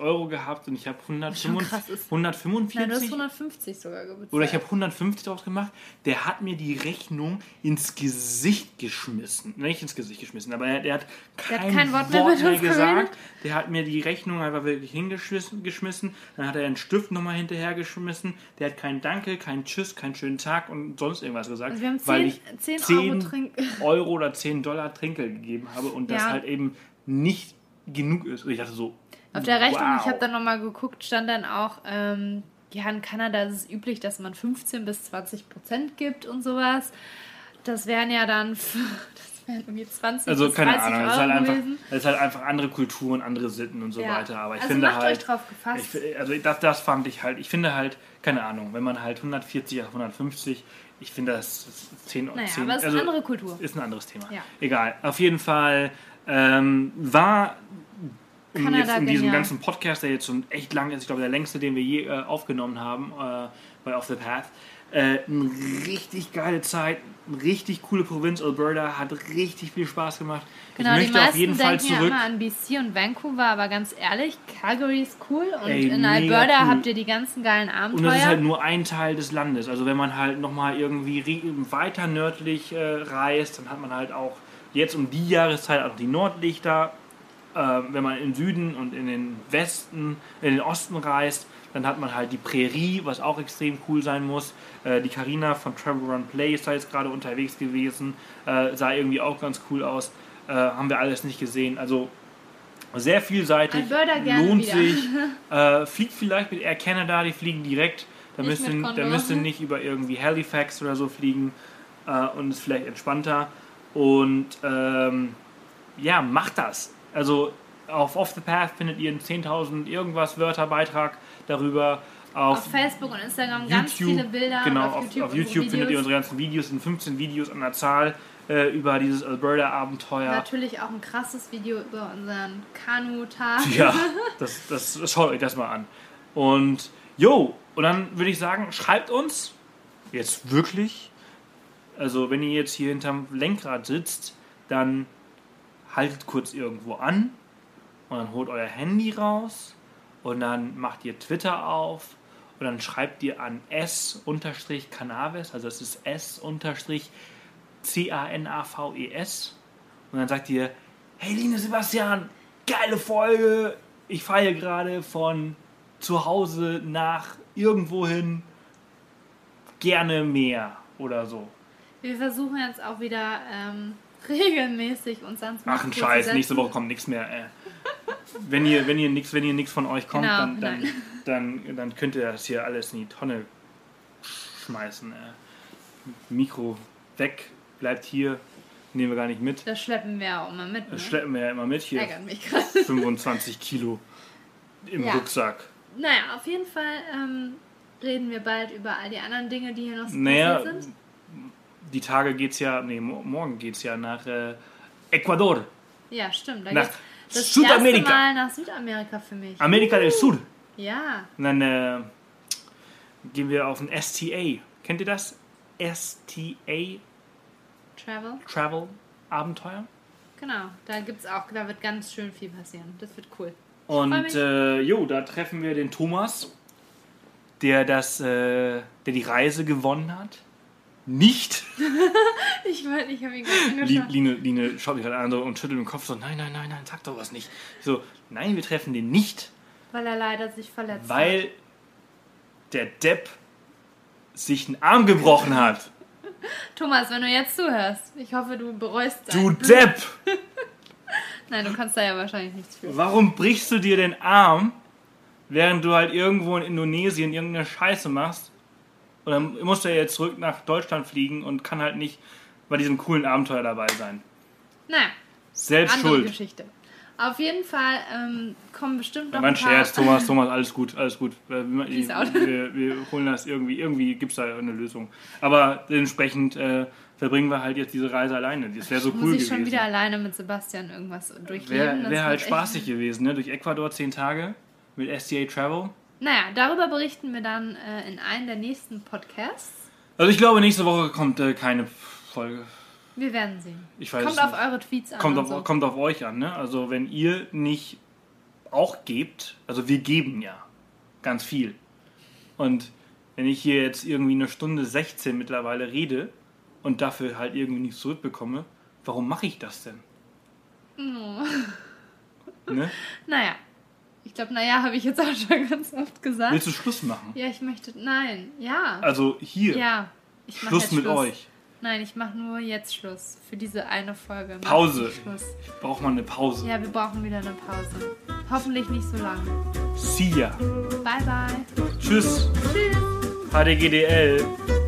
Euro gehabt und ich habe schon 145 krass ist. 145 Nein, du hast 150 sogar bezahlt. oder ich habe 150 draus gemacht. Der hat mir die Rechnung ins Gesicht geschmissen. Nicht ins Gesicht geschmissen, aber er, der hat Der kein, hat kein Wort, Wort mehr mehr, gesagt. Der hat mir die Rechnung einfach wirklich hingeschmissen. geschmissen. Dann hat er einen Stift nochmal hinterhergeschmissen. Der hat kein Danke, kein Tschüss, keinen schönen Tag und sonst irgendwas gesagt. Also wir haben weil 10 ich 10 Euro 10 Trink- Euro oder 10 Dollar Trinkgeld gegeben habe und das Ja. halt eben nicht genug ist. Und ich dachte so, Auf der Rechnung, wow. ich habe dann nochmal geguckt, stand dann auch, ähm, ja, in Kanada ist es üblich, dass man 15 bis 20 Prozent gibt und sowas. Das wären ja dann, das wären irgendwie 20 Also bis keine 30 Ahnung, Euro es ist, halt einfach, gewesen. es ist halt einfach andere Kulturen, andere Sitten und so Ja. weiter. Aber ich Also finde macht halt, euch drauf gefasst. Ich, also das, das fand ich halt, ich finde halt, keine Ahnung, wenn man halt 140 auf 150, ich finde das, das 10, Naja, 10 aber es ist also, eine andere Kultur. Ist ein anderes Thema. Ja. Egal. Auf jeden Fall ähm, war in, jetzt in diesem ganzen Podcast, der jetzt schon echt lang ist, ich glaube der längste, den wir je äh, aufgenommen haben äh, bei Off the Path, äh, eine richtig geile Zeit, eine richtig coole Provinz. Alberta hat richtig viel Spaß gemacht. Genau, ich die möchte meisten auf jeden Fall denken ja zurück. immer an BC und Vancouver, aber ganz ehrlich, Calgary ist cool und Ey, in Alberta cool. habt ihr die ganzen geilen Und das ist halt Abenteuer. nur ein Teil des Landes. Also wenn man halt nochmal irgendwie weiter nördlich äh, reist, dann hat man halt auch jetzt um die Jahreszeit auch die Nordlichter. Äh, wenn man in den Süden und in den Westen, in den Osten reist, dann hat man halt die Prärie, was auch extrem cool sein muss. Äh, die Karina von Travel Run Play ist da jetzt gerade unterwegs gewesen. Äh, sah irgendwie auch ganz cool aus. Äh, haben wir alles nicht gesehen. Also sehr vielseitig. Gerne lohnt sich. Äh, fliegt vielleicht mit Air Canada, die fliegen direkt. Da Nicht müsst, ihr, mit da Condor. müsst ihr nicht über irgendwie Halifax oder so fliegen äh, und ist vielleicht entspannter. Und ähm, ja, macht das. Also auf Off the Path findet ihr einen 10.000 irgendwas Wörterbeitrag darüber. Auf, Auf Facebook und Instagram ganz viele Bilder. Genau, und auf, YouTube, auf YouTube findet ihr unsere ganzen Videos, sind 15 Videos an der Zahl äh, über dieses Alberta-Abenteuer. Natürlich auch ein krasses Video über unseren Kanu-Tag. Ja, das, das, schaut euch das mal an. Und jo, und dann würde ich sagen, schreibt uns jetzt wirklich, also wenn ihr jetzt hier hinterm Lenkrad sitzt, dann haltet kurz irgendwo an und dann holt euer Handy raus und dann macht ihr Twitter auf und dann schreibt ihr an s-canaves, also das ist s-c-a-n-a-v-e-s und dann sagt ihr, hey Line Sebastian, geile Folge, ich fahre hier gerade von zu Hause nach irgendwohin, gerne mehr. oder so. Wir versuchen jetzt auch wieder ähm, regelmäßig uns ans Ach, ein Scheiß, nächste Woche kommt nichts mehr. Äh. Wenn ihr, wenn ihr nichts, wenn ihr nichts von euch kommt, Genau, dann, dann, dann, dann könnt ihr das hier alles in die Tonne schmeißen. Äh. Mikro weg, bleibt hier, nehmen wir gar nicht mit. Das schleppen wir auch immer mit. Ne? Das schleppen wir ja immer mit hier. Ärgert mich gerade. 25 Kilo im Ja. Rucksack. Naja, auf jeden Fall ähm, reden wir bald über all die anderen Dinge, die hier noch so Naja, sind. Die Tage geht's ja, nee, mo- morgen geht's ja nach äh, Ecuador, Ja, stimmt. Da nach das Südamerika. erste Mal nach Südamerika für mich. Amerika del Sur. Ja, Und dann äh, gehen wir auf ein STA. Kennt ihr das? STA Travel. Travel Abenteuer. Genau, da gibt's auch, da wird ganz schön viel passieren. Das wird cool. Und äh, jo, da treffen wir den Thomas, der das, äh, der die Reise gewonnen hat. Nicht. Ich meine, ich habe ihn gerade angeschaut. Line, Line schaut mich gerade an so und schüttelt den Kopf so, nein, nein, nein, nein, sag doch was nicht. Ich So, nein, wir treffen den nicht, Weil er leider sich verletzt hat. weil der Depp sich einen Arm gebrochen hat. Thomas, wenn du jetzt zuhörst, ich hoffe, du bereust Du dein Blut. Depp! Nein, du kannst da ja wahrscheinlich nichts für. Warum brichst du dir den Arm, während du halt irgendwo in Indonesien irgendeine Scheiße machst? Und dann muss er jetzt zurück nach Deutschland fliegen und kann halt nicht bei diesem coolen Abenteuer dabei sein. Naja, Selbst andere schuld. Geschichte. Auf jeden Fall ähm, kommen bestimmt noch Mein. Scherz, Thomas, Thomas, alles gut, alles gut. Wir, Peace out. wir, wir holen das irgendwie, irgendwie gibt es da eine Lösung. Aber entsprechend äh, verbringen wir halt jetzt diese Reise alleine. Das wäre so Muss cool ich schon gewesen. wieder alleine mit Sebastian irgendwas durchleben. Wäre Das wär halt spaßig gewesen, ne? Durch Ecuador zehn Tage mit STA Travel. Naja, darüber berichten wir dann äh, in einem der nächsten Podcasts. Also ich glaube, nächste Woche kommt äh, keine Folge. Wir werden sehen. Ich weiß Kommt es auf nicht. eure Tweets an. Kommt auf, so. kommt auf euch an, ne? Also wenn ihr nicht auch gebt, also wir geben ja ganz viel. Und wenn ich hier jetzt irgendwie eine Stunde 16 mittlerweile rede und dafür halt irgendwie nichts zurückbekomme, warum mache ich das denn? Ne? Naja, ich glaube, naja, habe ich jetzt auch schon ganz oft gesagt. Willst du Schluss machen? Ja, ich möchte. Nein, ja. Also hier, Ja. Schluss mit Schluss. euch. Nein, ich mache nur jetzt Schluss. Für diese eine Folge. Mach Pause. Ich brauche mal eine Pause. Ja, wir brauchen wieder eine Pause. Hoffentlich nicht so lange. See ya. Bye, bye. Tschüss. Tschüss. HDGDL.